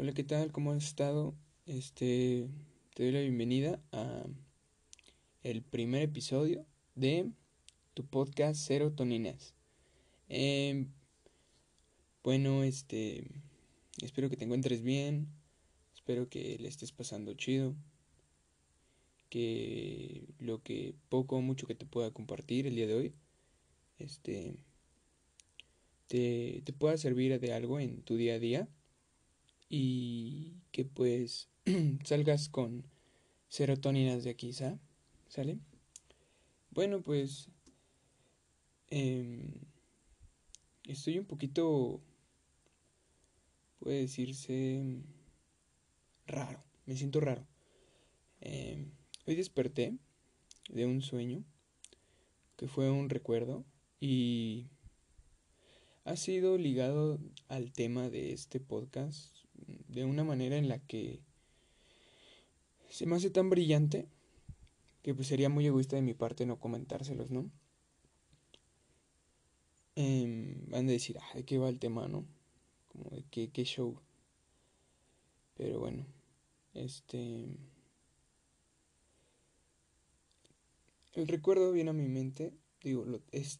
Hola, ¿qué tal? ¿Cómo has estado? Este, te doy la bienvenida a el primer episodio de tu podcast Serotoninas. Eh, bueno, este, espero que te encuentres bien, espero que le estés pasando chido, que lo que poco o mucho que te pueda compartir el día de hoy, este, te, te pueda servir de algo en tu día a día y que pues salgas con serotoninas de aquí, ¿sale? Bueno, pues eh, estoy un poquito, puede decirse, raro, me siento raro. Eh, hoy desperté de un sueño que fue un recuerdo y ha sido ligado al tema de este podcast de una manera en la que se me hace tan brillante que pues sería muy egoísta de mi parte no comentárselos, ¿no? Eh, van a decir, ah, ¿de qué va el tema, no? Como de qué, qué show. Pero bueno, este... El recuerdo viene a mi mente, digo, es,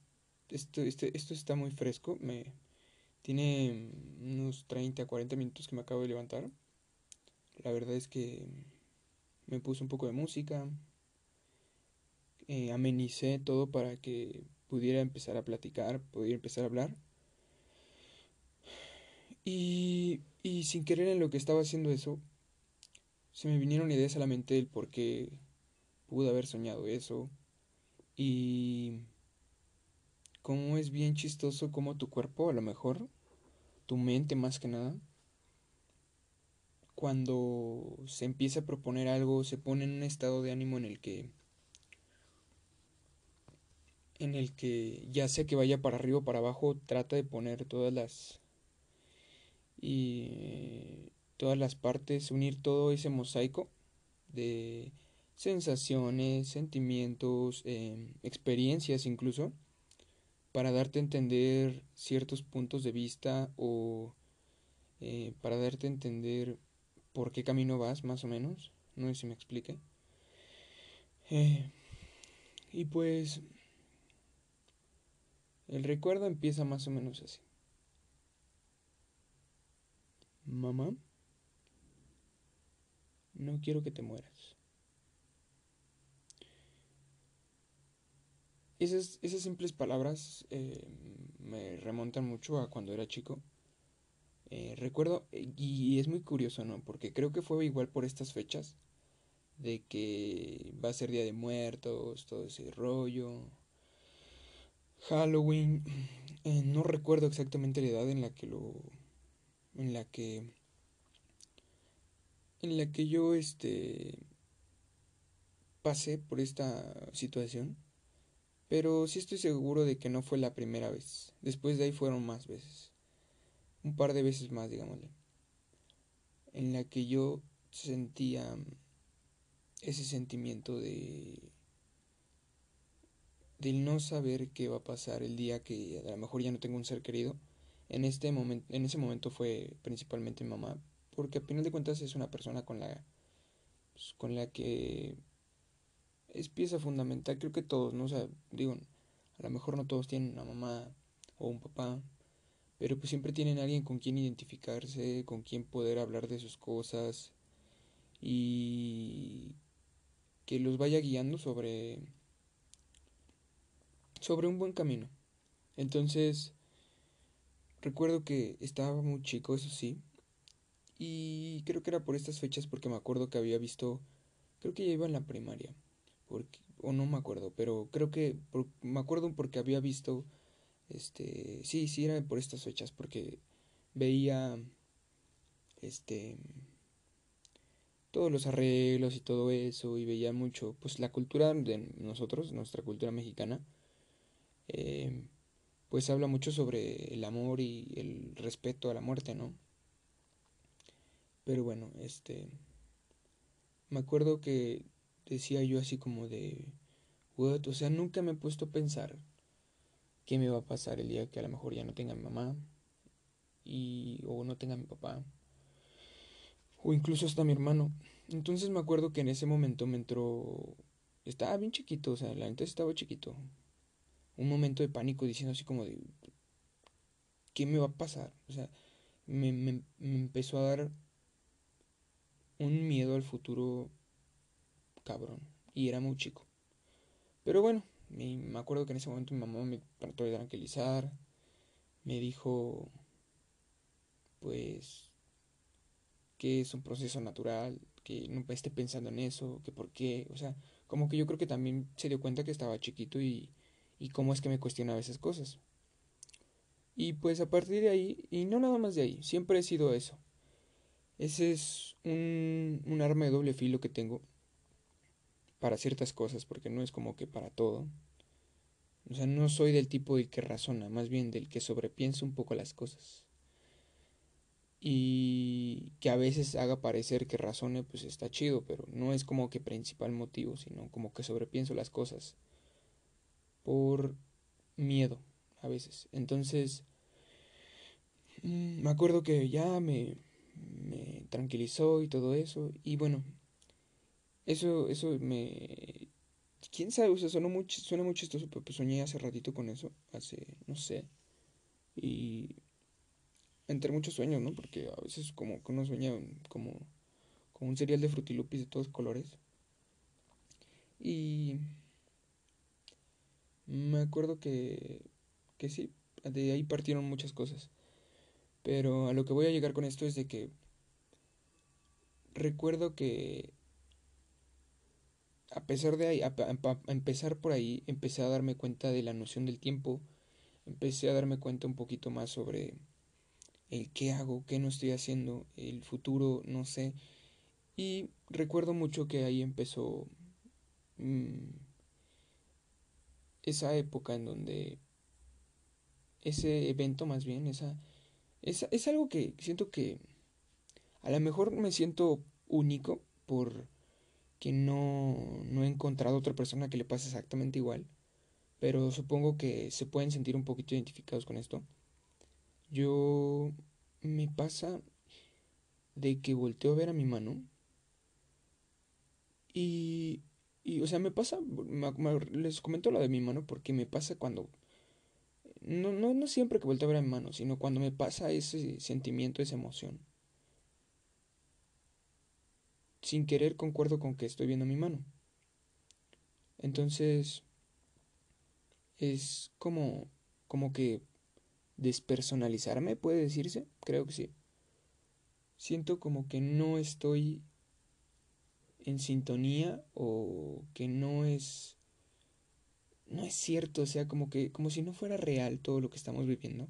esto, este, esto está muy fresco, me, tiene unos 30, 40 minutos que me acabo de levantar. La verdad es que me puse un poco de música, eh, amenicé todo para que pudiera empezar a platicar, pudiera empezar a hablar. Y, y sin querer en lo que estaba haciendo eso, se me vinieron ideas a la mente del por qué pude haber soñado eso. Y cómo es bien chistoso como tu cuerpo a lo mejor tu mente más que nada, cuando se empieza a proponer algo, se pone en un estado de ánimo en el que en el que ya sea que vaya para arriba o para abajo, trata de poner todas las y todas las partes, unir todo ese mosaico de sensaciones, sentimientos, em, experiencias incluso para darte a entender ciertos puntos de vista o eh, para darte a entender por qué camino vas, más o menos. No sé si me explique. Eh, y pues el recuerdo empieza más o menos así. Mamá, no quiero que te mueras. Esas, esas simples palabras eh, me remontan mucho a cuando era chico. Eh, recuerdo, y es muy curioso, ¿no? Porque creo que fue igual por estas fechas, de que va a ser Día de Muertos, todo ese rollo. Halloween, eh, no recuerdo exactamente la edad en la que lo, en la que, en la que yo, este, pasé por esta situación pero sí estoy seguro de que no fue la primera vez. Después de ahí fueron más veces. Un par de veces más, digámosle. En la que yo sentía ese sentimiento de del no saber qué va a pasar el día que a lo mejor ya no tengo un ser querido. En este momento, en ese momento fue principalmente mi mamá, porque a final de cuentas es una persona con la pues, con la que es pieza fundamental, creo que todos, ¿no? O sea, digo, a lo mejor no todos tienen una mamá o un papá, pero pues siempre tienen alguien con quien identificarse, con quien poder hablar de sus cosas y que los vaya guiando sobre sobre un buen camino. Entonces, recuerdo que estaba muy chico, eso sí, y creo que era por estas fechas porque me acuerdo que había visto, creo que ya iba en la primaria porque, o no me acuerdo, pero creo que me acuerdo porque había visto, este, sí, sí era por estas fechas, porque veía, este, todos los arreglos y todo eso, y veía mucho, pues la cultura de nosotros, nuestra cultura mexicana, eh, pues habla mucho sobre el amor y el respeto a la muerte, ¿no? Pero bueno, este, me acuerdo que decía yo así como de, what, o sea, nunca me he puesto a pensar qué me va a pasar el día que a lo mejor ya no tenga mi mamá y o no tenga mi papá. o incluso hasta mi hermano. Entonces me acuerdo que en ese momento me entró, estaba bien chiquito, o sea, la neta estaba chiquito, un momento de pánico diciendo así como de, ¿qué me va a pasar? O sea, me, me, me empezó a dar un miedo al futuro cabrón, y era muy chico. Pero bueno, me acuerdo que en ese momento mi mamá me trató de tranquilizar, me dijo, pues, que es un proceso natural, que no esté pensando en eso, que por qué, o sea, como que yo creo que también se dio cuenta que estaba chiquito y, y cómo es que me cuestionaba esas cosas. Y pues a partir de ahí, y no nada más de ahí, siempre he sido eso. Ese es un, un arma de doble filo que tengo para ciertas cosas, porque no es como que para todo. O sea, no soy del tipo del que razona, más bien del que sobrepiensa un poco las cosas. Y que a veces haga parecer que razone, pues está chido, pero no es como que principal motivo, sino como que sobrepienso las cosas. Por miedo, a veces. Entonces, mm, me acuerdo que ya me, me tranquilizó y todo eso. Y bueno, eso, eso me... ¿Quién sabe? O sea, suena muy, suena muy chistoso, pero pues soñé hace ratito con eso. Hace, no sé. Y... Entre muchos sueños, ¿no? Porque a veces como que uno sueña como, como un cereal de frutilupis de todos colores. Y... Me acuerdo que... Que sí, de ahí partieron muchas cosas. Pero a lo que voy a llegar con esto es de que recuerdo que a pesar de ahí, a, empezar por ahí, empecé a darme cuenta de la noción del tiempo, empecé a darme cuenta un poquito más sobre el qué hago, qué no estoy haciendo, el futuro, no sé. Y recuerdo mucho que ahí empezó mm, esa época en donde ese evento más bien, esa, esa, es algo que siento que a lo mejor me siento único por que no, no he encontrado otra persona que le pase exactamente igual, pero supongo que se pueden sentir un poquito identificados con esto. Yo me pasa de que volteo a ver a mi mano y, y o sea, me pasa, les comento lo de mi mano porque me pasa cuando, no, no, no siempre que volteo a ver a mi mano, sino cuando me pasa ese sentimiento, esa emoción sin querer concuerdo con que estoy viendo mi mano. Entonces, es como, como que despersonalizarme, puede decirse, creo que sí. Siento como que no estoy en sintonía o que no es no es cierto, o sea, como que como si no fuera real todo lo que estamos viviendo.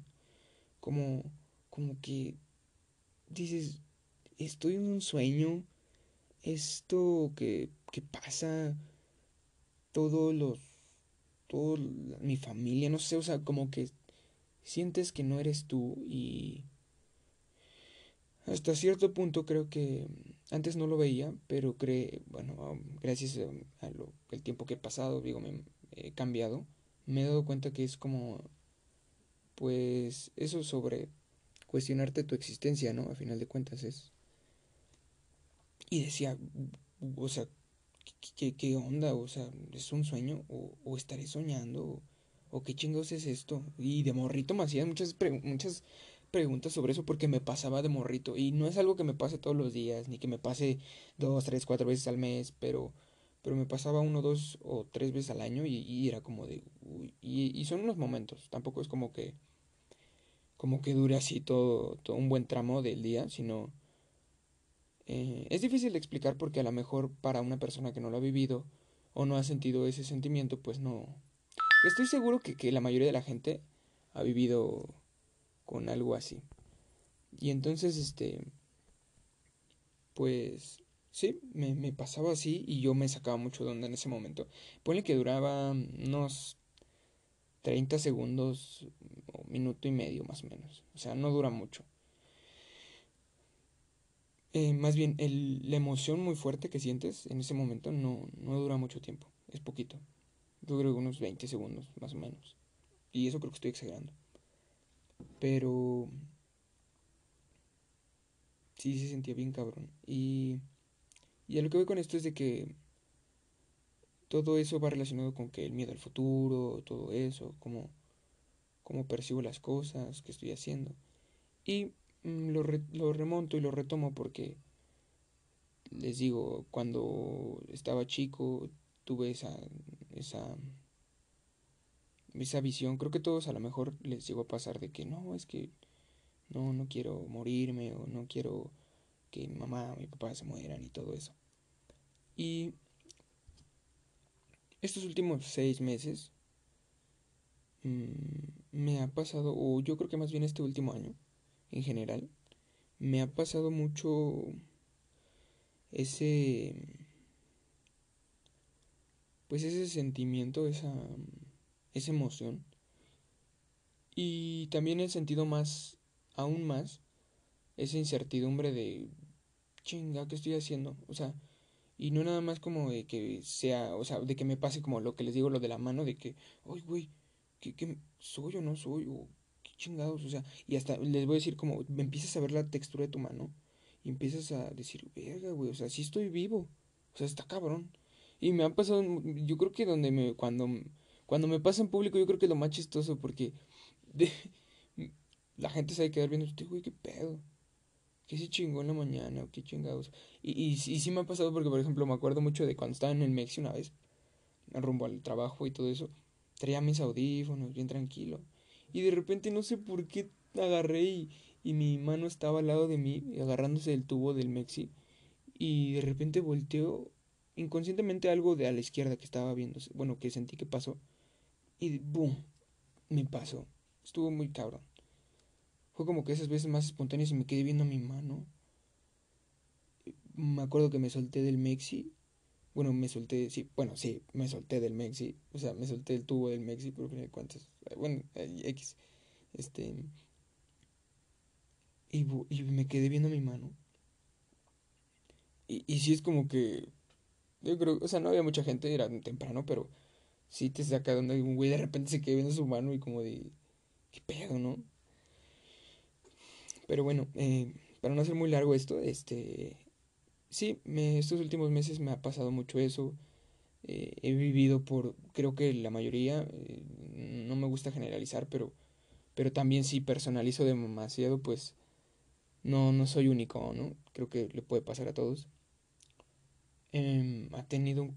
Como como que dices, estoy en un sueño, esto que, que pasa, todos los, todo mi familia, no sé, o sea, como que sientes que no eres tú y hasta cierto punto creo que antes no lo veía, pero creo, bueno, gracias a, lo, el tiempo que he pasado, digo, me he cambiado, me he dado cuenta que es como, pues, eso sobre cuestionarte tu existencia, ¿no? A final de cuentas es y decía, o sea, ¿qué, onda? O sea, ¿es un sueño? ¿O, o estaré soñando? ¿O, qué chingados es esto? Y de morrito me hacían muchas, muchas preguntas sobre eso porque me pasaba de morrito. Y no es algo que me pase todos los días, ni que me pase dos, tres, cuatro veces al mes, pero, pero me pasaba uno, dos o tres veces al año y, era como de... y, y, son unos momentos, tampoco es como que... como que dure así todo, todo un buen tramo del día, sino eh, es difícil de explicar porque a lo mejor para una persona que no lo ha vivido o no ha sentido ese sentimiento, pues no... Estoy seguro que, que la mayoría de la gente ha vivido con algo así. Y entonces, este... Pues sí, me, me, pasaba así y yo me sacaba mucho de onda en ese momento. Ponle que duraba unos 30 segundos o minuto y medio más o menos. O sea, no dura mucho. Eh, más bien, el, la emoción muy fuerte que sientes en ese momento no, no dura mucho tiempo, es poquito. Dura unos 20 segundos, más o menos. Y eso creo que estoy exagerando. Pero... sí se sentía bien cabrón. Y, y a lo que voy con esto es de que todo eso va relacionado con que el miedo al futuro, todo eso, cómo, cómo percibo las cosas que estoy haciendo. Y mm, lo, lo remonto y lo retomo porque les digo, cuando estaba chico tuve esa, esa, esa visión. Creo que todos a lo mejor les llegó a pasar de que no, es que no, no quiero morirme o no quiero que mi mamá mi papá se mueran y todo eso. Y estos últimos seis meses mm, me ha pasado, o yo creo que más bien este último año en general, me ha pasado mucho ese pues ese sentimiento, esa, esa emoción. Y también he sentido más, aún más, esa incertidumbre de, chinga, ¿qué estoy haciendo? O sea, y no nada más como de que sea, o sea, de que me pase como lo que les digo, lo de la mano, de que, ay, güey, ¿qué, ¿qué, soy o no soy? O chingados, o sea, y hasta les voy a decir como, empiezas a ver la textura de tu mano y empiezas a decir, verga, güey, o sea, sí estoy vivo, o sea, está cabrón. Y me ha pasado, yo creo que donde me, cuando, cuando me pasa en público, yo creo que es lo más chistoso porque de, la gente se va a quedar viendo, este güey, qué pedo. ¿Qué se chingó en la mañana? ¿O qué chingados? Y, y, y, sí me ha pasado porque, por ejemplo, me acuerdo mucho de cuando estaba en el Mexi una vez, rumbo al trabajo y todo eso, traía mis audífonos, bien tranquilo. Y de repente no sé por qué agarré y, y mi mano estaba al lado de mí, agarrándose del tubo del Mexi. Y de repente volteo inconscientemente algo de a la izquierda que estaba viendo, bueno, que sentí que pasó, y boom, me pasó. Estuvo muy cabrón. Fue como que esas veces más espontáneas y me quedé viendo mi mano. Me acuerdo que me solté del Mexi. Bueno, me solté, sí, bueno, sí, me solté del Mexi. O sea, me solté el tubo del Mexi, por fin de cuentas. Bueno, X. Este. Y, y me quedé viendo mi mano. Y, y sí es como que yo creo, o sea, no había mucha gente, era temprano, pero sí te saca donde un güey de repente se queda viendo su mano y como de, ¿qué pedo, no? Pero bueno, eh, para no hacer muy largo esto, este, sí, me, estos últimos meses me ha pasado mucho eso. Eh, he vivido por, creo que la mayoría, eh, no me gusta generalizar, pero, pero también si personalizo demasiado, pues no, no soy único, ¿no? Creo que le puede pasar a todos. Em, ha tenido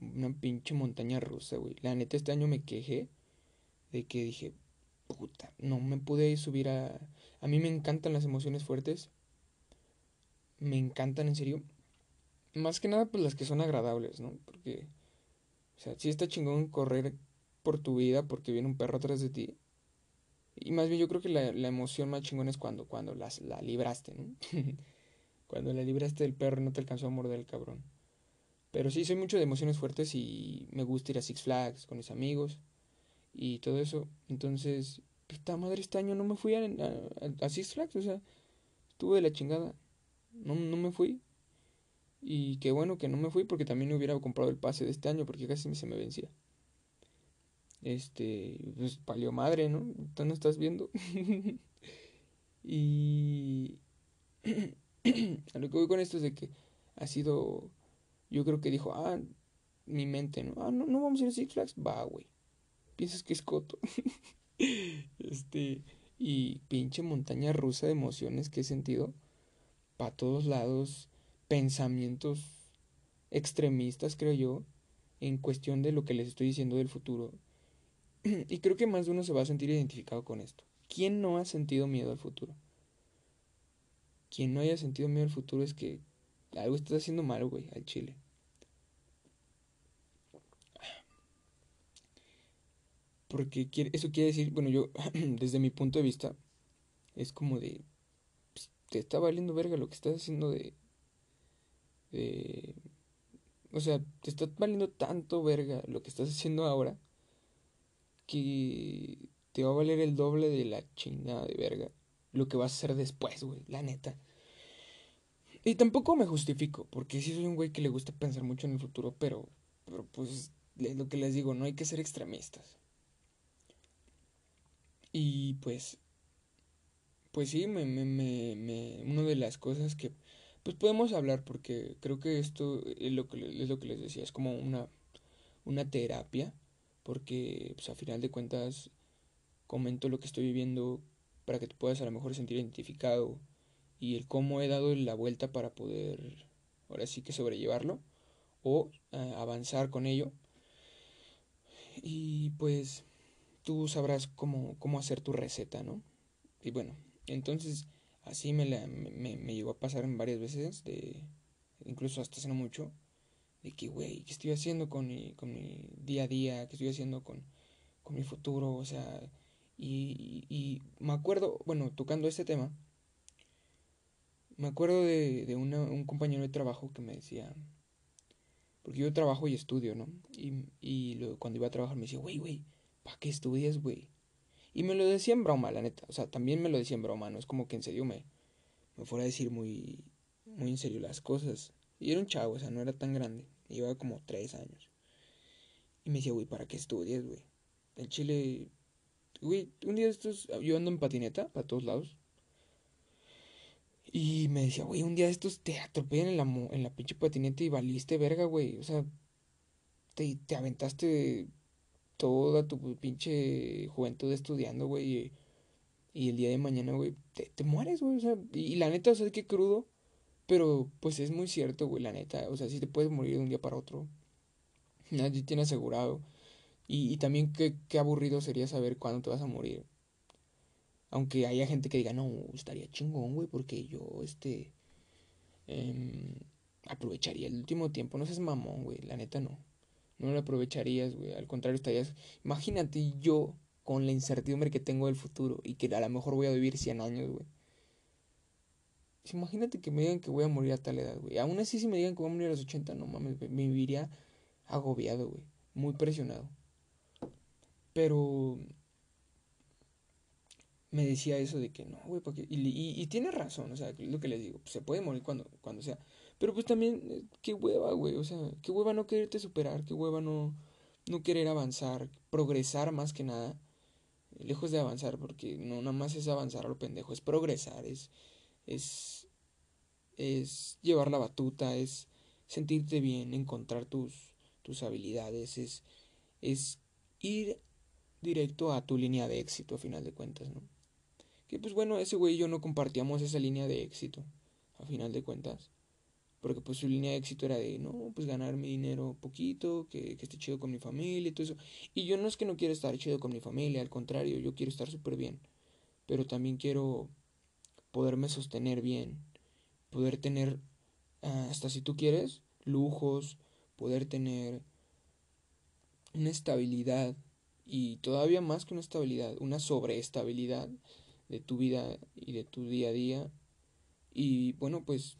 una pinche montaña rusa, güey. La neta, este año me quejé de que dije, puta, no me pude subir a... A mí me encantan las emociones fuertes. Me encantan, en serio. Más que nada, pues las que son agradables, ¿no? Porque, o sea, sí está chingón correr por tu vida porque viene un perro atrás de ti. Y más bien yo creo que la, la emoción más chingón es cuando, cuando las, la libraste, ¿no? cuando la libraste del perro y no te alcanzó a morder el cabrón. Pero sí, soy mucho de emociones fuertes y me gusta ir a Six Flags con mis amigos y todo eso. Entonces, puta madre, este año no me fui a, a, Six Flags, o sea, estuve de la chingada. No, no me fui. Y qué bueno que no me fui porque también hubiera comprado el pase de este año porque casi se me vencía. Este, pues palió madre, ¿no? Tú no estás viendo. y lo que voy con esto es de que ha sido yo creo que dijo, ah, mi mente, ¿no? Ah, no, no vamos a ir a Six Flags. Va, güey. Piensas que es coto. este, y pinche montaña rusa de emociones que he sentido. Para todos lados, pensamientos extremistas, creo yo, en cuestión de lo que les estoy diciendo del futuro. y creo que más de uno se va a sentir identificado con esto. ¿Quién no ha sentido miedo al futuro? Quien no haya sentido miedo al futuro es que algo estás haciendo mal, güey, al chile. Porque eso quiere decir, bueno, yo, desde mi punto de vista, es como de, pues, te está valiendo verga lo que estás haciendo de, de, o sea, te está valiendo tanto verga lo que estás haciendo ahora, que te va a valer el doble de la chingada de verga lo que vas a hacer después, güey, la neta. Y tampoco me justifico, porque sí soy un güey que le gusta pensar mucho en el futuro, pero, pero pues lo que les digo, no hay que ser extremistas. Y pues, pues sí, me, me, me, me, una de las cosas que pues podemos hablar porque creo que esto es lo que, es lo que les decía, es como una, una terapia porque pues a final de cuentas comento lo que estoy viviendo para que te puedas a lo mejor sentir identificado y el cómo he dado la vuelta para poder ahora sí que sobrellevarlo o eh, avanzar con ello y pues tú sabrás cómo, cómo hacer tu receta, ¿no? Y bueno, entonces así me, la, me, me llegó a pasar en varias veces, de incluso hasta hace no mucho, de que, güey, ¿qué estoy haciendo con mi, con mi día a día? ¿Qué estoy haciendo con, con mi futuro? O sea, y, y, me acuerdo, bueno, tocando este tema, me acuerdo de, de un compañero de trabajo que me decía, porque yo trabajo y estudio, ¿no? Y, y cuando iba a trabajar me decía, güey, güey, ¿para qué estudias, güey? Y me lo decía en broma, la neta. O sea, también me lo decía en broma, no es como que en serio me, me fuera a decir muy, muy en serio las cosas. Y era un chavo, o sea, no era tan grande. Llevaba como tres años. Y me decía, güey, ¿para qué estudias, güey? En Chile, güey, un día estos, yo ando en patineta para todos lados. Y me decía, güey, un día estos te atropellan en la, en la pinche patineta y valiste verga, güey. O sea, te, te aventaste toda tu pinche juventud estudiando, güey. Y, el día de mañana, güey, te, te mueres, güey. O sea, y, la neta, o sea, que crudo. Pero, pues es muy cierto, güey, la neta. O sea, sí te puedes morir de un día para otro. Nadie tiene asegurado. Y, y también qué, qué aburrido sería saber cuándo te vas a morir. Aunque haya gente que diga, no, estaría chingón, güey, porque yo, este, eh, aprovecharía el último tiempo. No seas mamón, güey, la neta no no lo aprovecharías, güey. Al contrario, estarías. Imagínate yo con la incertidumbre que tengo del futuro y que a lo mejor voy a vivir 100 años, güey. Imagínate que me digan que voy a morir a tal edad, güey. Aún así, si me digan que voy a morir a los 80, no mames, me viviría agobiado, güey. Muy presionado. Pero me decía eso de que no, güey. Y, y, tiene razón, o sea, lo que les digo, se puede morir cuando, cuando sea. Pero pues también, eh, qué hueva, güey. O sea, qué hueva no quererte superar, qué hueva no, no querer avanzar, progresar más que nada. Lejos de avanzar, porque no nada más es avanzar a lo pendejo, es progresar, es, es, es llevar la batuta, es sentirte bien, encontrar tus, tus habilidades, es, es ir directo a tu línea de éxito a final de cuentas, ¿no? Que pues bueno, ese güey y yo no compartíamos esa línea de éxito a final de cuentas. Porque pues su línea de éxito era de, no, pues ganar mi dinero poquito, que, que esté chido con mi familia y todo eso. Y yo no es que no quiero estar chido con mi familia, al contrario, yo quiero estar súper bien. Pero también quiero poderme sostener bien, poder tener, ah, hasta si tú quieres, lujos, poder tener una estabilidad y todavía más que una estabilidad, una sobreestabilidad de tu vida y de tu día a día. Y bueno, pues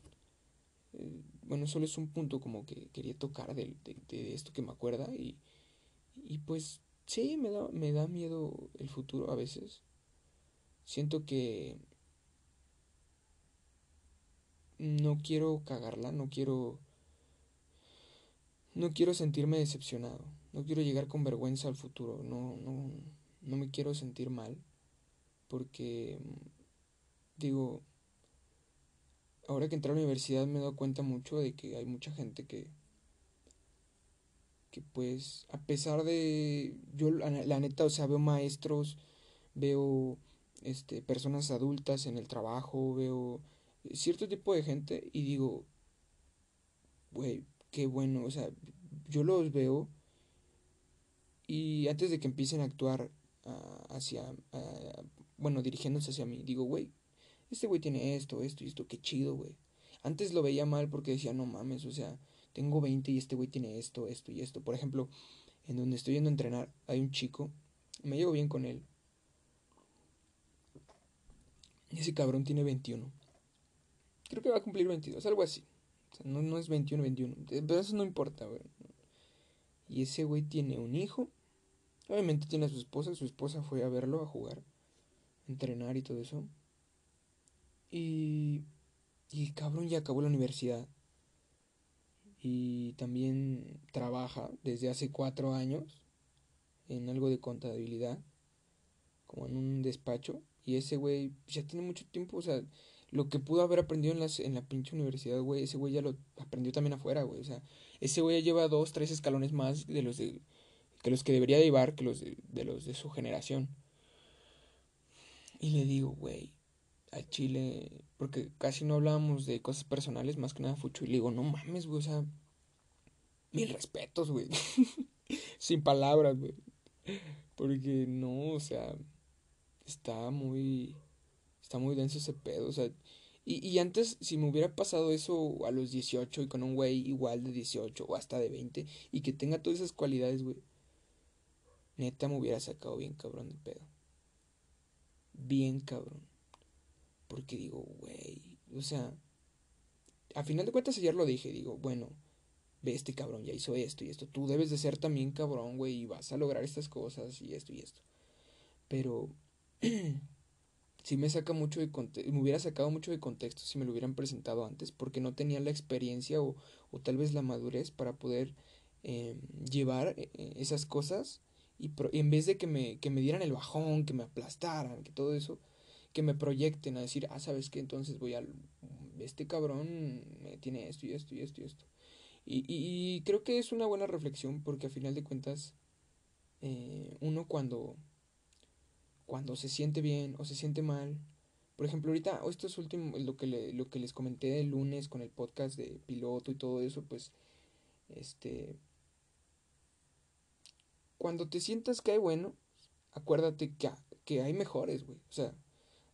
eh, bueno, solo es un punto como que quería tocar de, de, esto que me acuerda y, y pues sí, me da, me da miedo el futuro a veces. Siento que no quiero cagarla, no quiero no quiero sentirme decepcionado, no quiero llegar con vergüenza al futuro, no no no me quiero sentir mal porque digo ahora que entré a la universidad me he dado cuenta mucho de que hay mucha gente que que pues a pesar de yo la, neta o sea veo maestros veo este personas adultas en el trabajo veo cierto tipo de gente y digo güey qué bueno o sea yo los veo y antes de que empiecen a actuar uh, hacia uh, bueno dirigiéndose hacia mí digo güey este güey tiene esto, esto y esto, qué chido, güey. Antes lo veía mal porque decía, no mames, o sea, tengo 20 y este güey tiene esto, esto y esto. Por ejemplo, en donde estoy yendo a entrenar, hay un chico, me llevo bien con él. Y ese cabrón tiene 21. Creo que va a cumplir 22, algo así. O sea, no, no es 21, 21. Pero eso no importa, güey. Y ese güey tiene un hijo. Obviamente tiene a su esposa. Su esposa fue a verlo a jugar, a entrenar y todo eso. Y, y cabrón ya acabó la universidad. Y también trabaja desde hace cuatro años en algo de contabilidad, como en un despacho. Y ese güey ya tiene mucho tiempo, o sea, lo que pudo haber aprendido en, las, en la pinche universidad, güey, ese güey ya lo aprendió también afuera, güey. O sea, ese güey ya lleva dos, tres escalones más de los de, que los que debería llevar que los de, de los de su generación. Y le digo, güey, al chile, porque casi no hablábamos de cosas personales, más que nada fucho. Y le digo, no mames, güey, o sea, mil respetos, güey. Sin palabras, güey. Porque no, o sea, está muy, está muy denso ese pedo, o sea. Y, y antes, si me hubiera pasado eso a los 18 y con un güey igual de 18 o hasta de 20 y que tenga todas esas cualidades, güey, neta me hubiera sacado bien cabrón de pedo. Bien cabrón. Porque digo, güey, o sea, a final de cuentas ayer lo dije, digo, bueno, ve este cabrón, ya hizo esto y esto, tú debes de ser también cabrón, güey, y vas a lograr estas cosas y esto y esto. Pero sí me saca mucho de contexto, me hubiera sacado mucho de contexto si me lo hubieran presentado antes, porque no tenía la experiencia o, o tal vez la madurez para poder eh, llevar eh, esas cosas y, pro, y, en vez de que me, que me dieran el bajón, que me aplastaran, que todo eso, que me proyecten a decir, ah, sabes que entonces voy a, este cabrón tiene esto y esto y esto y esto. Y, creo que es una buena reflexión porque a final de cuentas eh, uno cuando cuando se siente bien o se siente mal por ejemplo ahorita esto es último lo que lo que les comenté el lunes con el podcast de piloto y todo eso pues este cuando te sientas que hay bueno acuérdate que, que hay mejores güey o sea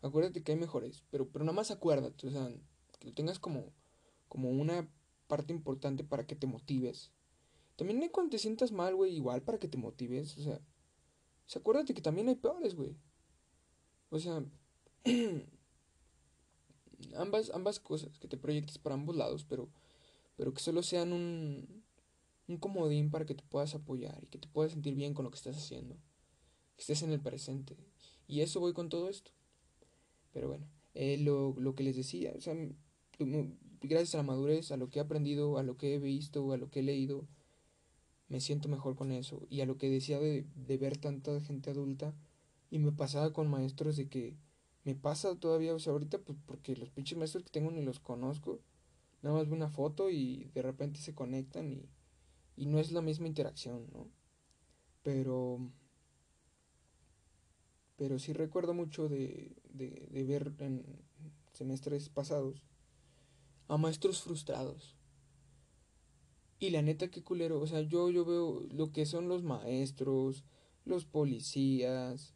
acuérdate que hay mejores pero pero nada más acuérdate o sea que lo tengas como como una parte importante para que te motives. También hay cuando te sientas mal, güey, igual para que te motives. O sea, o sea acuérdate que también hay peores, güey. O sea, ambas, ambas cosas, que te proyectes para ambos lados, pero, pero que solo sean un, un comodín para que te puedas apoyar y que te puedas sentir bien con lo que estás haciendo. Que estés en el presente. Y eso voy con todo esto. Pero bueno, eh, lo, lo que les decía, o sea, gracias a la madurez, a lo que he aprendido, a lo que he visto, a lo que he leído, me siento mejor con eso. Y a lo que decía de, de ver tanta gente adulta, y me pasaba con maestros de que me pasa todavía, o sea, ahorita, pues porque los pinches maestros que tengo ni los conozco, nada más veo una foto y de repente se conectan y, y no es la misma interacción, ¿no? Pero, pero sí recuerdo mucho de, de, de ver en semestres pasados a maestros frustrados. Y la neta, qué culero. O sea, yo, yo veo lo que son los maestros, los policías,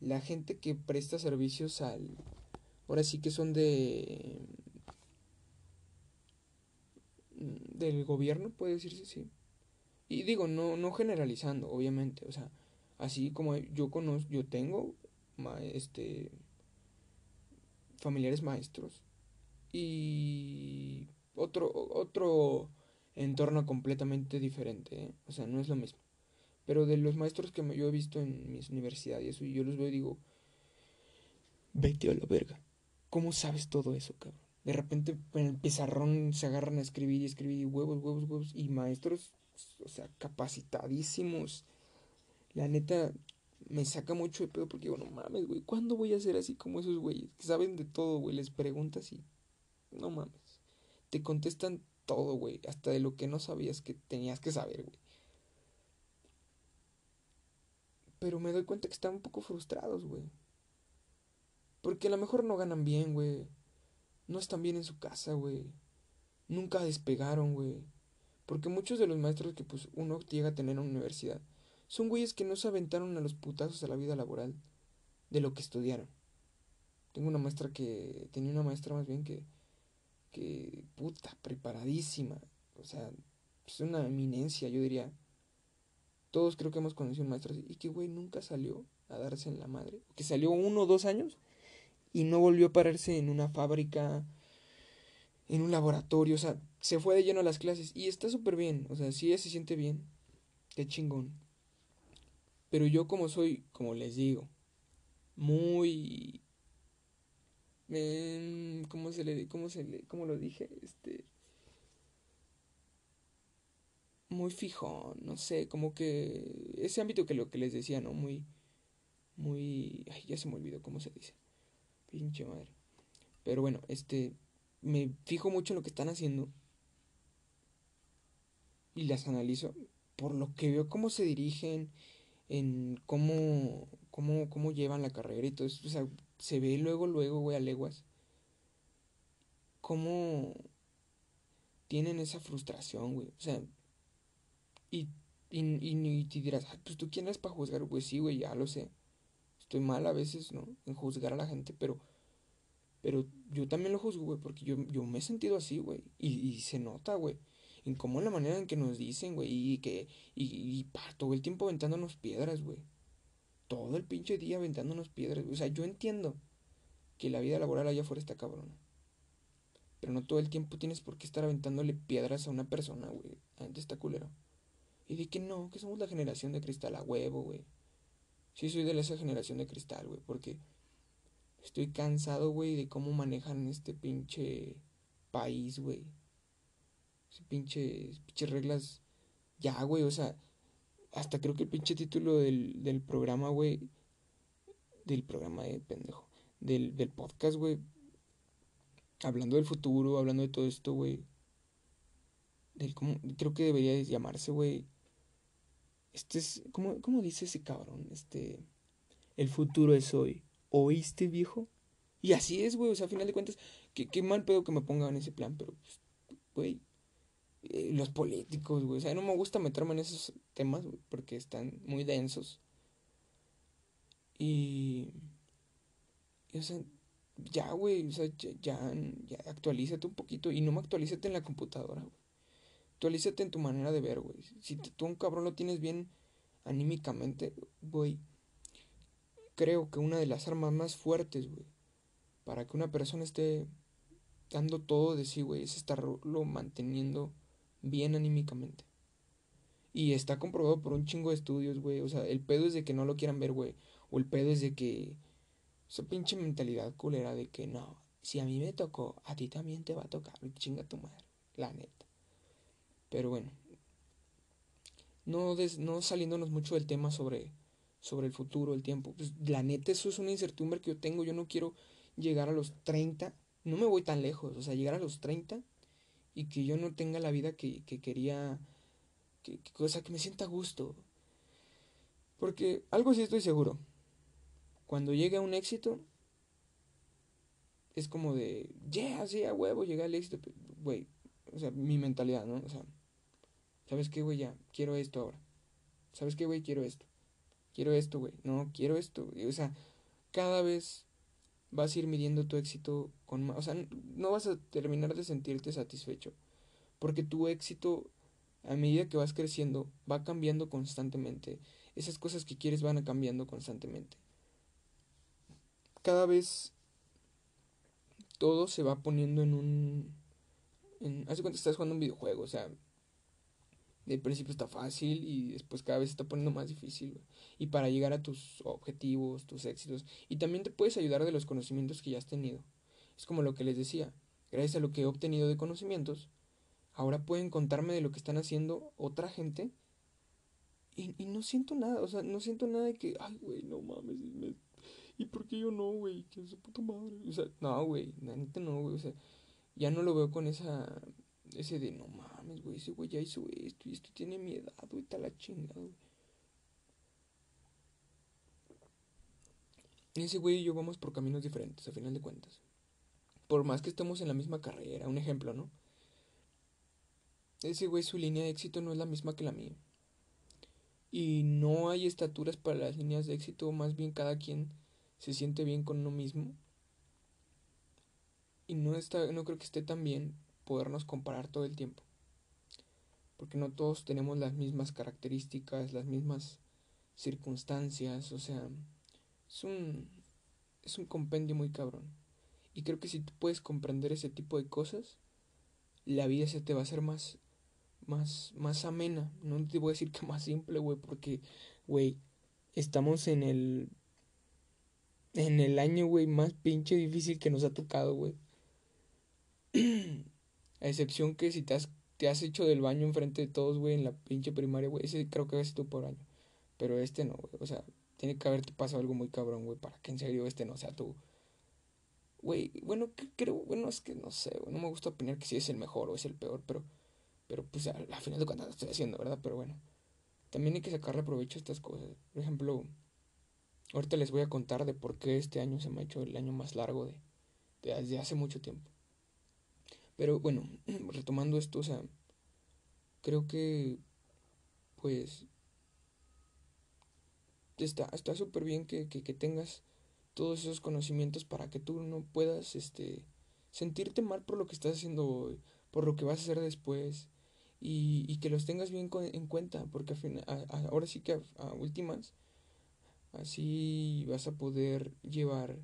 la gente que presta servicios al... Ahora sí que son de... del gobierno, puede decirse así. Y digo, no, no generalizando, obviamente. O sea, así como yo conozco, yo tengo este familiares maestros y otro, otro entorno completamente diferente, ¿eh? o sea, no es lo mismo. Pero de los maestros que yo he visto en mis universidades y eso, yo los veo y digo, vete a la verga, ¿cómo sabes todo eso, cabrón? De repente en el pizarrón se agarran a escribir y escribir y huevos, huevos, huevos, y maestros, o sea, capacitadísimos. La neta, me saca mucho de pedo porque digo, no mames, güey, ¿cuándo voy a ser así como esos güeyes? Que saben de todo, güey, les preguntas y no mames. Te contestan todo, güey. Hasta de lo que no sabías que tenías que saber, güey. Pero me doy cuenta que están un poco frustrados, güey. Porque a lo mejor no ganan bien, güey. No están bien en su casa, güey. Nunca despegaron, güey. Porque muchos de los maestros que pues uno llega a tener en una universidad son güeyes que no se aventaron a los putazos a la vida laboral de lo que estudiaron. Tengo una maestra que tenía una maestra más bien que que, puta, preparadísima. O sea, es una eminencia, yo diría. Todos creo que hemos conocido un maestro así. Y que, güey, nunca salió a darse en la madre. Que salió uno o dos años y no volvió a pararse en una fábrica, en un laboratorio. O sea, se fue de lleno a las clases. Y está súper bien. O sea, si ella se siente bien, qué chingón. Pero yo como soy, como les digo, muy eh, ¿Cómo se le, cómo se le, cómo lo dije? Este, muy fijo, no sé, como que ese ámbito que lo que les decía, ¿no? Muy, muy, ay, ya se me olvidó cómo se dice. Pinche madre. Pero bueno, este, me fijo mucho en lo que están haciendo y las analizo por lo que veo cómo se dirigen, en cómo, cómo, cómo llevan la carrera y todo eso. O sea, se ve luego, luego, güey, a leguas. Cómo tienen esa frustración, güey. O sea, y, y, y, te dirás, pues tú quién eres para juzgar, güey. Sí, güey, ya lo sé. Estoy mal a veces, ¿no? En juzgar a la gente, pero pero yo también lo juzgo, güey, porque yo, yo me he sentido así, güey. Y, y se nota, güey. En cómo la manera en que nos dicen, güey. Y que. Y, y todo el tiempo aventándonos piedras, güey. Todo el pinche día aventándonos piedras. O sea, yo entiendo que la vida laboral allá afuera está cabrona. Pero no todo el tiempo tienes por qué estar aventándole piedras a una persona, güey. Antes está culero. Y de que no, que somos la generación de cristal a huevo, güey. Sí, soy de esa generación de cristal, güey. Porque Estoy cansado, güey, de cómo manejan este pinche país, güey. Pinche, pinche reglas. Ya, güey, o sea, hasta creo que el pinche título del, del programa, güey. Del programa de pendejo. Del, del podcast, güey. Hablando del futuro, hablando de todo esto, güey. Del cómo, creo que debería llamarse, güey. Este es, ¿cómo, ¿cómo dice ese cabrón? Este, el futuro es hoy. ¿Oíste, viejo? Y así es, güey. O sea, a final de cuentas, qué, qué mal pedo que me pongan ese plan, pero, pues, güey. Eh, los políticos, güey. O sea, no me gusta meterme en esos temas, güey, porque están muy densos. Y. o sea, ya, güey. O sea, ya, ya, actualízate un poquito. Y no me actualízate en la computadora, güey. Actualízate en tu manera de ver, güey. Si tú un cabrón lo tienes bien anímicamente, güey creo que una de las armas más fuertes, güey, para que una persona esté dando todo de sí, güey, es estarlo manteniendo bien anímicamente. Y está comprobado por un chingo de estudios, güey. O sea, el pedo es de que no lo quieran ver, güey. O el pedo es de que. Esa pinche mentalidad culera de que no. Si a mí me tocó, a ti también te va a tocar. Chinga tu madre. La neta. Pero bueno. No, no saliéndonos mucho del tema sobre sobre el futuro, el tiempo. Pues la neta, eso es una incertidumbre que yo tengo. Yo no quiero llegar a los 30, no me voy tan lejos, o sea, llegar a los 30 y que yo no tenga la vida que, que quería, que, o sea, que me sienta a gusto. Porque algo sí estoy seguro. Cuando llegue a un éxito, es como de, yeah, sí, a huevo, llegué al éxito. Güey, o sea, mi mentalidad, ¿no? O sea, ¿sabes qué, güey? Ya, quiero esto ahora. ¿Sabes qué, güey? Quiero esto quiero esto, güey, no, quiero esto, O sea, cada vez vas a ir midiendo tu éxito con más, o sea, no vas a terminar de sentirte satisfecho, porque tu éxito a medida que vas creciendo va cambiando constantemente. Esas cosas que quieres van cambiando constantemente. Cada vez todo se va poniendo en un en, hace cuenta estás jugando un videojuego, o sea, de principio está fácil y después cada vez se está poniendo más difícil, Y para llegar a tus objetivos, tus éxitos. Y también te puedes ayudar de los conocimientos que ya has tenido. Es como lo que les decía. Gracias a lo que he obtenido de conocimientos, ahora pueden contarme de lo que están haciendo otra gente. Y, y no siento nada, o sea, no siento nada de que, ay, güey, no mames. ¿Y por qué yo no, güey? Que es puta madre. O sea, no, güey, la no, güey. O sea, ya no lo veo con esa ese de no mames, güey, ese güey ya hizo esto y esto tiene mi güey, está la chingada, güey. Ese güey y yo vamos por caminos diferentes, a final de cuentas. Por más que estemos en la misma carrera, un ejemplo, ¿no? Ese güey, su línea de éxito no es la misma que la mía. Y no hay estaturas para las líneas de éxito, más bien cada quien se siente bien con uno mismo. Y no está, no creo que esté tan bien podernos comparar todo el tiempo. Porque no todos tenemos las mismas características, las mismas circunstancias, o sea, es un, es un compendio muy cabrón. Y creo que si tú puedes comprender ese tipo de cosas, la vida se te va a hacer más, más, más amena. No te voy a decir que más simple, güey, porque, güey, estamos en el, en el año, güey, más pinche difícil que nos ha tocado, güey. A excepción que si te has, te has hecho del baño enfrente de todos, güey, en la pinche primaria, güey. Ese creo que es tú por año. Pero este no, güey. O sea, tiene que haberte pasado algo muy cabrón, güey, para que en serio este no sea tu, güey, bueno, creo, bueno, es que no sé, güey, no me gusta opinar que si es el mejor o es el peor, pero, pero pues al, final de cuentas lo estoy haciendo, ¿verdad? Pero bueno, también hay que sacarle provecho a estas cosas. Por ejemplo, ahorita les voy a contar de por qué este año se me ha hecho el año más largo de, de desde hace mucho tiempo. Pero bueno, retomando esto, o sea, creo que, pues, está súper bien que, que, que tengas todos esos conocimientos para que tú no puedas este sentirte mal por lo que estás haciendo hoy, por lo que vas a hacer después y, y que los tengas bien en cuenta, porque ahora sí que a, últimas así vas a poder llevar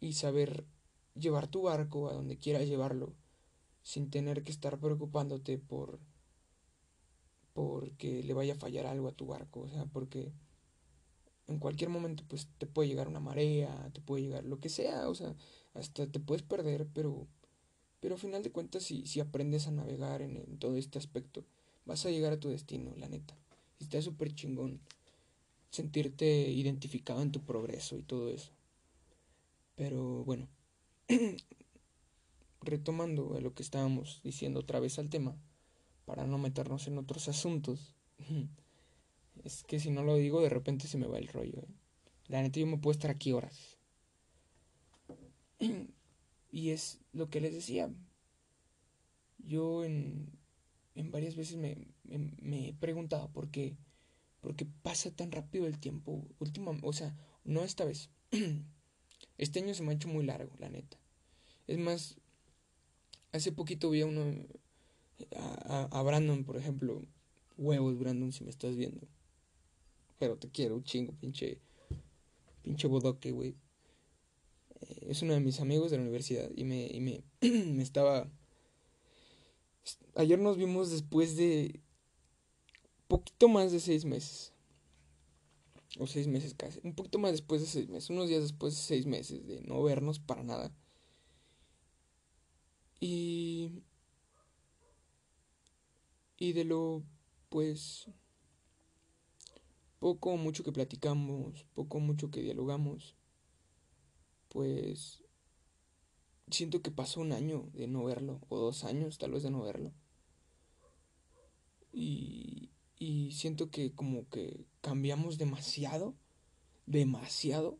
y saber llevar tu barco a donde quieras llevarlo sin tener que estar preocupándote por porque le vaya a fallar algo a tu barco, o sea, porque en cualquier momento pues te puede llegar una marea, te puede llegar lo que sea, o sea, hasta te puedes perder, pero pero al final de cuentas si, si aprendes a navegar en, todo este aspecto, vas a llegar a tu destino, la neta. Y está súper chingón sentirte identificado en tu progreso y todo eso. Pero bueno, retomando lo que estábamos diciendo otra vez al tema, para no meternos en otros asuntos. Es que si no lo digo, de repente se me va el rollo. ¿eh? La neta, yo me puedo estar aquí horas. y es lo que les decía. Yo en, en varias veces me, me, he preguntado por qué, por qué pasa tan rápido el tiempo. Última, o sea, no esta vez. Este año se me ha hecho muy largo, la neta. Es más, hace poquito vi a uno, a, Brandon, por ejemplo. Huevos, Brandon, si me estás viendo. Pero te quiero chingo, pinche. Pinche bodoque, güey. Eh, es uno de mis amigos de la universidad y me, y me, me estaba. Ayer nos vimos después de. Poquito más de seis meses. O seis meses casi. Un poquito más después de seis meses. Unos días después de seis meses de no vernos para nada. Y. Y de lo. Pues poco o mucho que platicamos, poco o mucho que dialogamos, pues siento que pasó un año de no verlo, o dos años tal vez de no verlo. Y, y siento que como que cambiamos demasiado, demasiado,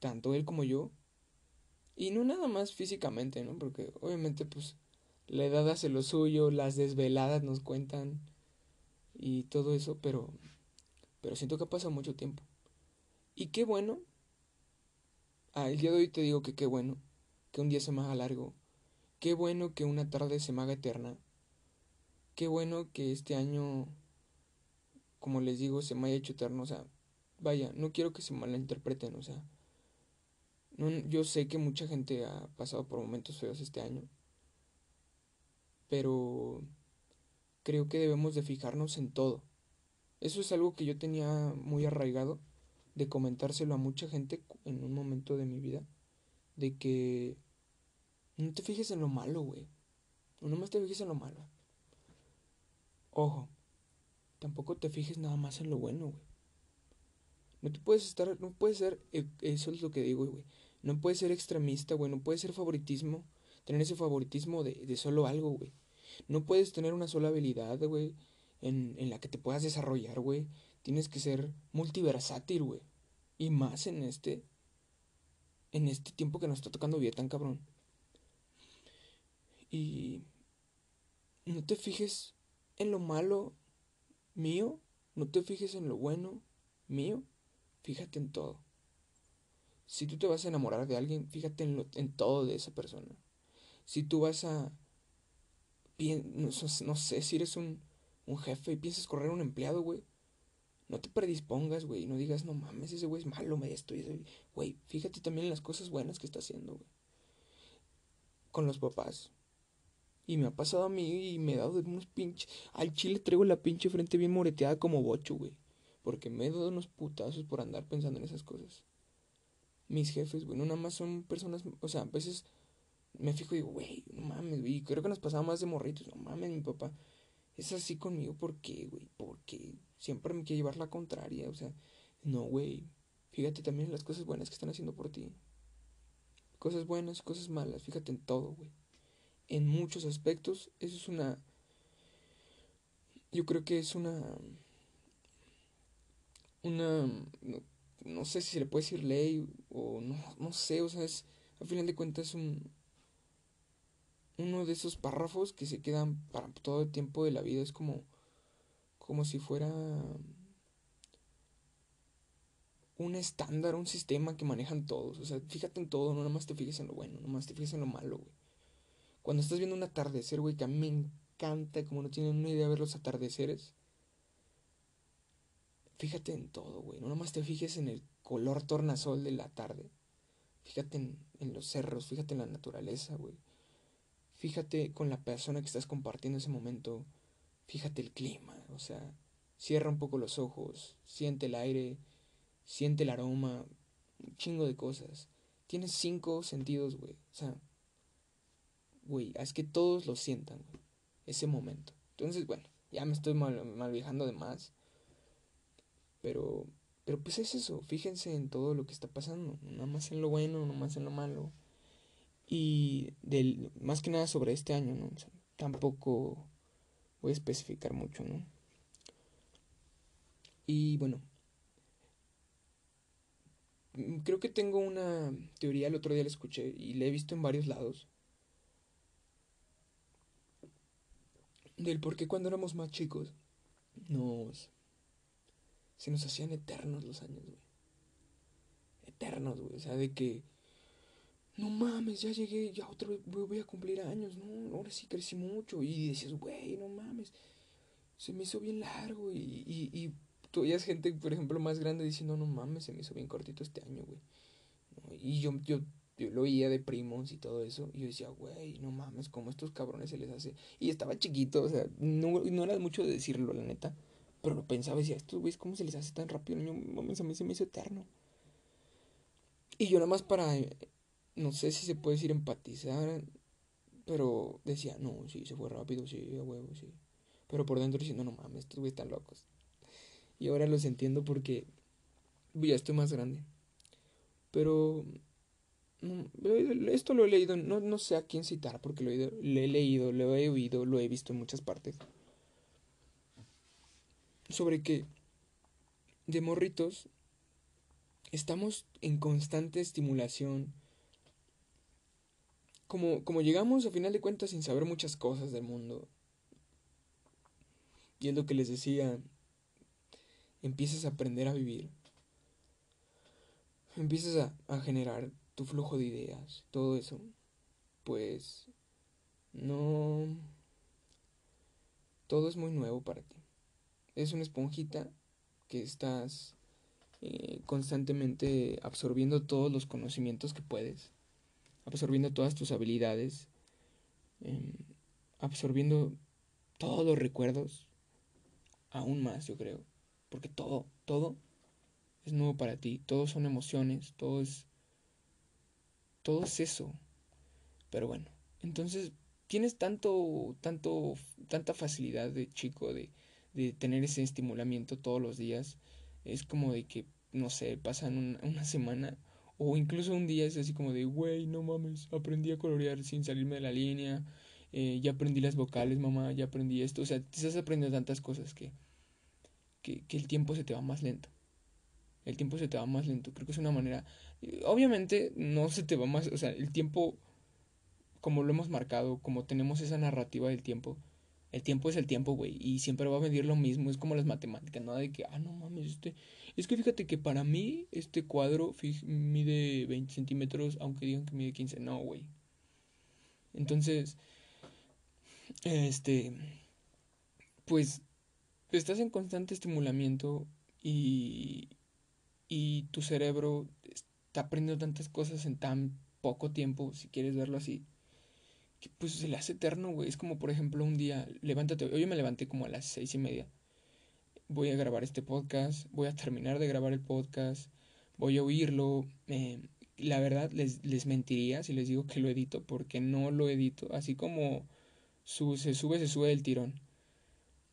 tanto él como yo. Y no nada más físicamente, ¿no? Porque obviamente pues la edad hace lo suyo, las desveladas nos cuentan y todo eso, pero pero siento que ha pasado mucho tiempo. Y qué bueno. Ah, el día de hoy te digo que qué bueno que un día se me haga largo. Qué bueno que una tarde se me haga eterna. Qué bueno que este año, como les digo, se me haya hecho eterno. O sea, vaya, no quiero que se malinterpreten. O sea, no, yo sé que mucha gente ha pasado por momentos feos este año. Pero creo que debemos de fijarnos en todo. Eso es algo que yo tenía muy arraigado de comentárselo a mucha gente en un momento de mi vida. De que no te fijes en lo malo, güey. No más te fijes en lo malo. Ojo, tampoco te fijes nada más en lo bueno, güey. No te puedes estar, no puedes ser, e, eso es lo que digo, güey. No puedes ser extremista, güey. No puedes ser favoritismo, tener ese favoritismo de, de solo algo, güey. No puedes tener una sola habilidad, güey en, en la que te puedas desarrollar, güey. Tienes que ser multiversátil, güey. Y más en este. En este tiempo que nos está tocando bien tan cabrón. Y. No te fijes en lo malo mío. No te fijes en lo bueno mío. Fíjate en todo. Si tú te vas a enamorar de alguien, fíjate en, todo de esa persona. Si tú vas a. No, no sé si eres un un jefe y piensas correr a un empleado, güey, no te predispongas, güey, no digas, no mames, ese güey es malo, me estoy, güey, fíjate también en las cosas buenas que está haciendo, güey. Con los papás. Y me ha pasado a mí y me he dado unos pinches. Al chile traigo la pinche frente bien moreteada como bocho, güey. Porque me he dado unos putazos por andar pensando en esas cosas. Mis jefes, güey, no nada más son personas. O sea, a veces me fijo y digo, güey, no mames, güey. Creo que nos pasaba más de morritos. No mames, mi papá es así conmigo, ¿por qué, güey? Porque siempre me quiere llevar la contraria, o sea, no, güey. Fíjate también en las cosas buenas que están haciendo por ti. cosas buenas, cosas malas, fíjate en todo, güey. En muchos aspectos, eso es una... Yo creo que es una... Una... No, sé si se le puede decir ley o no, no sé, o sea, es... Al final de cuentas es un... Uno de esos párrafos que se quedan para todo el tiempo de la vida. Es como... Como si fuera un estándar, un sistema que manejan todos. O sea, fíjate en todo, no nada más te fijes en lo bueno, no más te fijes en lo malo, güey. Cuando estás viendo un atardecer, güey, que a mí me encanta, como no tienen una idea ver los atardeceres. Fíjate en todo, güey. No nada más te fijes en el color tornasol de la tarde. Fíjate en, en los cerros, fíjate en la naturaleza, güey. Fíjate con la persona que estás compartiendo ese momento. Fíjate el clima, o sea, cierra un poco los ojos, siente el aire, siente el aroma, un chingo de cosas. Tienes cinco sentidos, güey. O sea, güey, es que todos lo sientan. Ese momento. Entonces, bueno, ya me estoy mal, viajando de más. Pero, pero pues es eso. Fíjense en todo lo que está pasando. No más en lo bueno, no más en lo malo. Y del, más que nada sobre este año, ¿no? tampoco voy a especificar mucho, ¿no? Y bueno, creo que tengo una teoría, el otro día la escuché y la he visto en varios lados. Del por qué cuando éramos más chicos nos... Se nos hacían eternos los años, güey. Eternos, güey. O sea, de que... No mames, ya llegué, ya otra vez voy a cumplir años, ¿no? Ahora sí crecí mucho. Y decías, güey, no mames. Se me hizo bien largo y, y, y tú oías gente, por ejemplo, más grande diciendo, no mames, se me hizo bien cortito este año, güey. Y yo, yo, yo lo oía de primos y todo eso. Y yo decía, güey, no mames, ¿cómo estos cabrones se les hace? Y estaba chiquito, o sea, no, no era mucho de decirlo, la neta. Pero lo pensaba decía, estos güeyes, ¿cómo se les hace tan rápido? No mames, a mí se me hizo eterno. Y yo nada más para, no sé si se puede decir empatizar, pero decía, no, sí, se fue rápido, sí, a huevo, sí. Pero por dentro diciendo, no mames, estos güeyes están locos. Y ahora los entiendo porque ya estoy más grande. Pero esto lo he leído, no, no sé a quién citar porque lo he, leído, lo he oído, lo he visto en muchas partes. Sobre que de morritos estamos en constante estimulación. Como, como llegamos a final de cuentas sin saber muchas cosas del mundo. Y es lo que les decía empiezas a aprender a vivir, empiezas a, a generar tu flujo de ideas, todo eso, pues no... Todo es muy nuevo para ti. Es una esponjita que estás eh, constantemente absorbiendo todos los conocimientos que puedes, absorbiendo todas tus habilidades, em, absorbiendo todos los recuerdos, aún más yo creo. Porque todo, todo es nuevo para ti. Todo son emociones, todo es. Todo es eso. Pero bueno, entonces tienes tanto, tanto, tanta facilidad de chico de, de tener ese estimulamiento todos los días. Es como de que, no sé, pasan una semana o incluso un día es así como de, güey, no mames, aprendí a colorear sin salirme de la línea. Eh, ya aprendí las vocales, mamá, ya aprendí esto. O sea, te estás aprendiendo tantas cosas que que, el tiempo se te va más lento. El tiempo se te va más lento. Creo que es una manera. Obviamente no se te va más. O sea, el tiempo, como lo hemos marcado, como tenemos esa narrativa del tiempo, el tiempo es el tiempo, güey. Y siempre va a medir lo mismo. Es como las matemáticas, nada de que, ah, no mames, este. Es que fíjate que para mí este cuadro mide 20 centímetros, aunque digan que mide 15. No, güey. Entonces, este. Pues estás en constante estimulamiento y, y tu cerebro está aprendiendo tantas cosas en tan poco tiempo, si quieres verlo así, que pues se le hace eterno, güey. Es como, por ejemplo, un día, levántate, hoy me levanté como a las seis y media. Voy a grabar este podcast, voy a terminar de grabar el podcast, voy a oírlo. Eh, la verdad, les, les mentiría si les digo que lo edito, porque no lo edito. Así como se sube, se sube el tirón.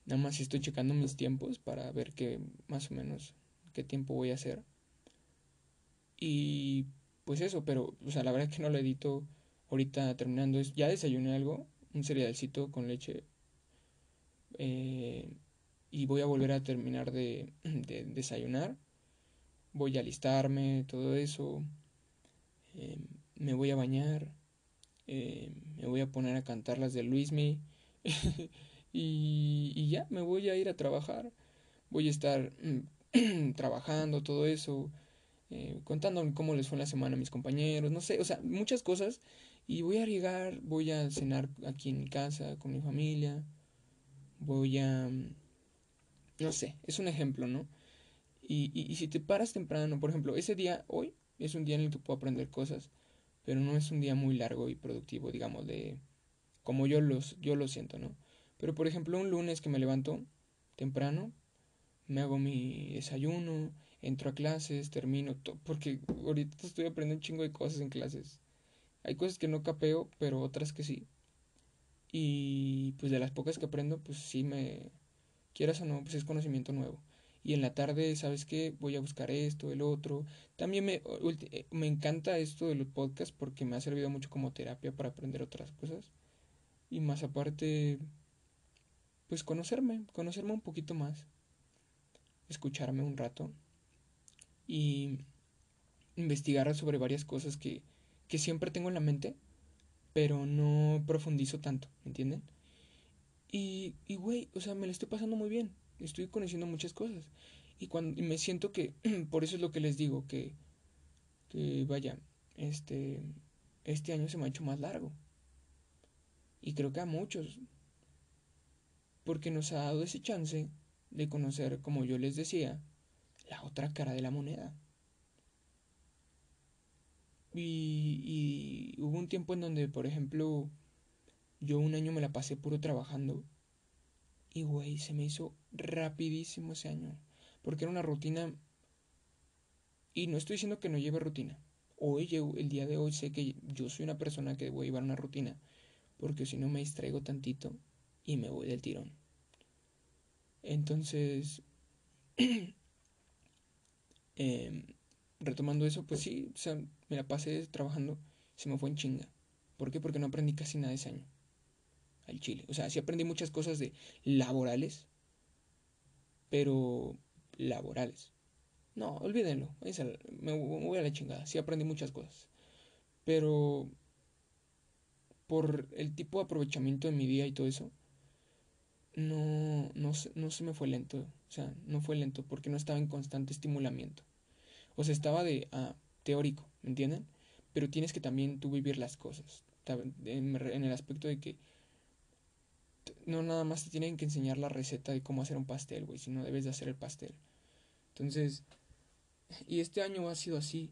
Nada más estoy checando mis tiempos para ver qué más o menos qué tiempo voy a hacer. Y pues eso, pero, o sea, la verdad es que no lo edito ahorita terminando. Es, ya desayuné algo, un cerealcito con leche. Eh, y voy a volver a terminar de, de desayunar. Voy a alistarme, todo eso. Eh, me voy a bañar. Eh, me voy a poner a cantar las de Luismi. y, y ya, me voy a ir a trabajar. Voy a estar trabajando, todo eso. Eh, contando cómo les fue la semana a mis compañeros, no sé, o sea, muchas cosas. Y voy a llegar, voy a cenar aquí en mi casa con mi familia. Voy a... No sé, es un ejemplo, ¿no? Y, y, y si te paras temprano, por ejemplo, ese día, hoy, es un día en el que puedo aprender cosas, pero no es un día muy largo y productivo, digamos, de como yo los yo lo siento, ¿no? Pero por ejemplo, un lunes que me levanto temprano, me hago mi desayuno, entro a clases, termino, porque ahorita estoy aprendiendo un chingo de cosas en clases. Hay cosas que no capeo, pero otras que sí. Y pues de las pocas que aprendo, pues sí me quieras o no, pues es conocimiento nuevo. Y en la tarde, ¿sabes qué? Voy a buscar esto, el otro. También me, eh, me encanta esto de los podcasts porque me ha servido mucho como terapia para aprender otras cosas. Y más aparte, pues conocerme, conocerme un poquito más. Escucharme un rato y investigar sobre varias cosas que, que siempre tengo en la mente, pero no profundizo tanto, ¿me entienden? Y, y, güey, o sea, me lo estoy pasando muy bien, estoy conociendo muchas cosas. Y cuando me siento que, por eso es lo que les digo, que, que vaya, este, este año se me ha hecho más largo. Y creo que a muchos, porque nos ha dado ese chance de conocer, como yo les decía, la otra cara de la moneda. Y, y, hubo un tiempo en donde, por ejemplo, yo un año me la pasé puro trabajando. Y, güey, se me hizo rapidísimo ese año. Porque era una rutina. Y no estoy diciendo que no lleve rutina. Hoy, el día de hoy, sé que yo soy una persona que voy a llevar una rutina. Porque si no me distraigo tantito y me voy del tirón. Entonces, Eh, retomando eso, pues sí, o sea, me la pasé trabajando, se me fue en chinga. ¿Por qué? Porque no aprendí casi nada ese año. Al Chile. O sea, sí aprendí muchas cosas de laborales, pero laborales. No, olvídenlo. Me voy a la chingada. Sí aprendí muchas cosas. Pero por el tipo de aprovechamiento de mi día y todo eso, no, no, no se me fue lento. O sea, no fue lento porque no estaba en constante estimulamiento. O sea, estaba de ah, teórico, ¿me entienden? Pero tienes que también tú vivir las cosas. En el aspecto de que no nada más te tienen que enseñar la receta de cómo hacer un pastel, güey, sino debes de hacer el pastel. Entonces, y este año ha sido así,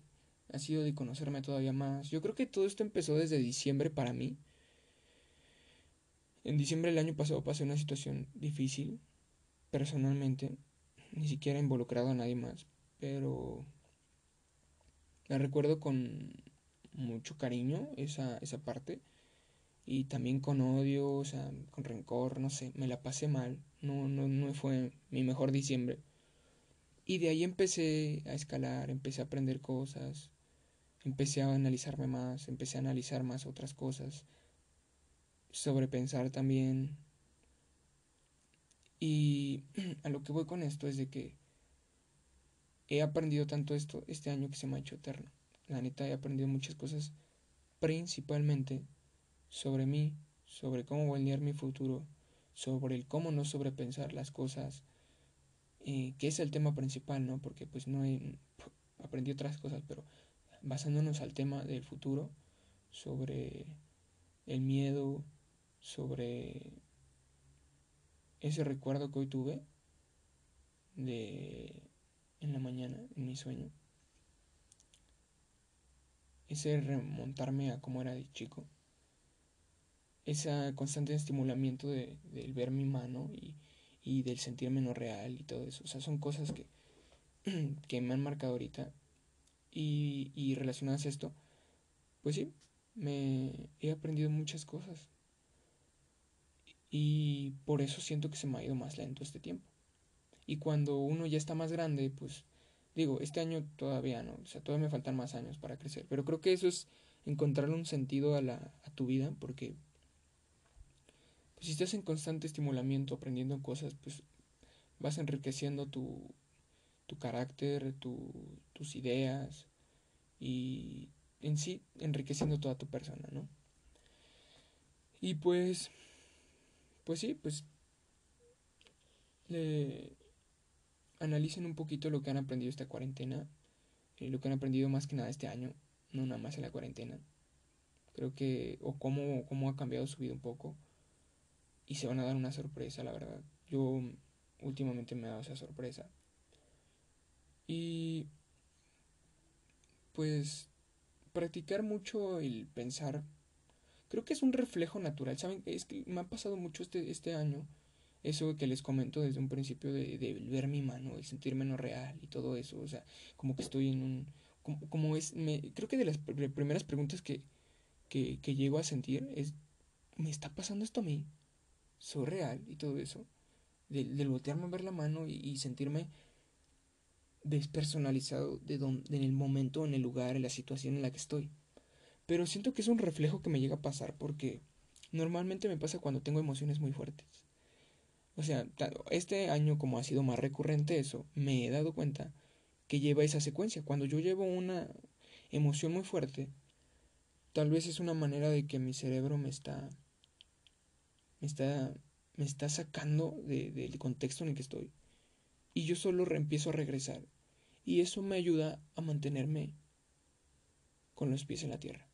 ha sido de conocerme todavía más. Yo creo que todo esto empezó desde diciembre para mí. En diciembre del año pasado pasé una situación difícil, personalmente, ni siquiera involucrado a nadie más, pero la recuerdo con mucho cariño esa, esa parte y también con odio, o sea, con rencor, no sé, me la pasé mal, no, no, no fue mi mejor diciembre. Y de ahí empecé a escalar, empecé a aprender cosas, empecé a analizarme más, empecé a analizar más otras cosas, sobrepensar también. Y a lo que voy con esto es de que he aprendido tanto esto este año que se me ha hecho eterno. La neta he aprendido muchas cosas, principalmente sobre mí, sobre cómo voltear mi futuro, sobre el cómo no sobrepensar las cosas, eh, que es el tema principal, ¿no? Porque pues no he aprendido otras cosas, pero basándonos al tema del futuro, sobre el miedo, sobre ese recuerdo que hoy tuve de en la mañana, en mi sueño. Ese remontarme a cómo era de chico. Ese constante estimulamiento de, del ver mi mano y, y del sentirme no real y todo eso. O sea, son cosas que, que me han marcado ahorita. Y, y relacionadas a esto, pues sí, me he aprendido muchas cosas. Y por eso siento que se me ha ido más lento este tiempo. Y cuando uno ya está más grande, pues Digo, este año todavía no, o sea, todavía me faltan más años para crecer, pero creo que eso es encontrarle un sentido a, la, a tu vida, porque pues, si estás en constante estimulamiento, aprendiendo cosas, pues vas enriqueciendo tu, tu carácter, tu, tus ideas y en sí enriqueciendo toda tu persona, ¿no? Y pues, pues sí, pues le, analicen un poquito lo que han aprendido esta cuarentena, y lo que han aprendido más que nada este año, no nada más en la cuarentena. Creo que, o cómo, cómo ha cambiado su vida un poco, y se van a dar una sorpresa, la verdad. Yo últimamente me he dado esa sorpresa. Y pues practicar mucho el pensar, creo que es un reflejo natural. Saben, es que me ha pasado mucho este, este año eso que les comento desde un principio de, de ver mi mano y sentirme no real y todo eso, o sea, como que estoy en un, como, es, me, creo que de las primeras preguntas que, que, llego a sentir es, ¿me está pasando esto a mí? ¿Soy real? Y todo eso, del, voltearme a ver la mano y, y sentirme despersonalizado de donde, en el momento, en el lugar, en la situación en la que estoy. Pero siento que es un reflejo que me llega a pasar porque normalmente me pasa cuando tengo emociones muy fuertes. O sea, este año como ha sido más recurrente eso, me he dado cuenta que lleva esa secuencia. Cuando yo llevo una emoción muy fuerte, tal vez es una manera de que mi cerebro me está me está me está sacando de, del contexto en el que estoy y yo solo empiezo a regresar y eso me ayuda a mantenerme con los pies en la tierra.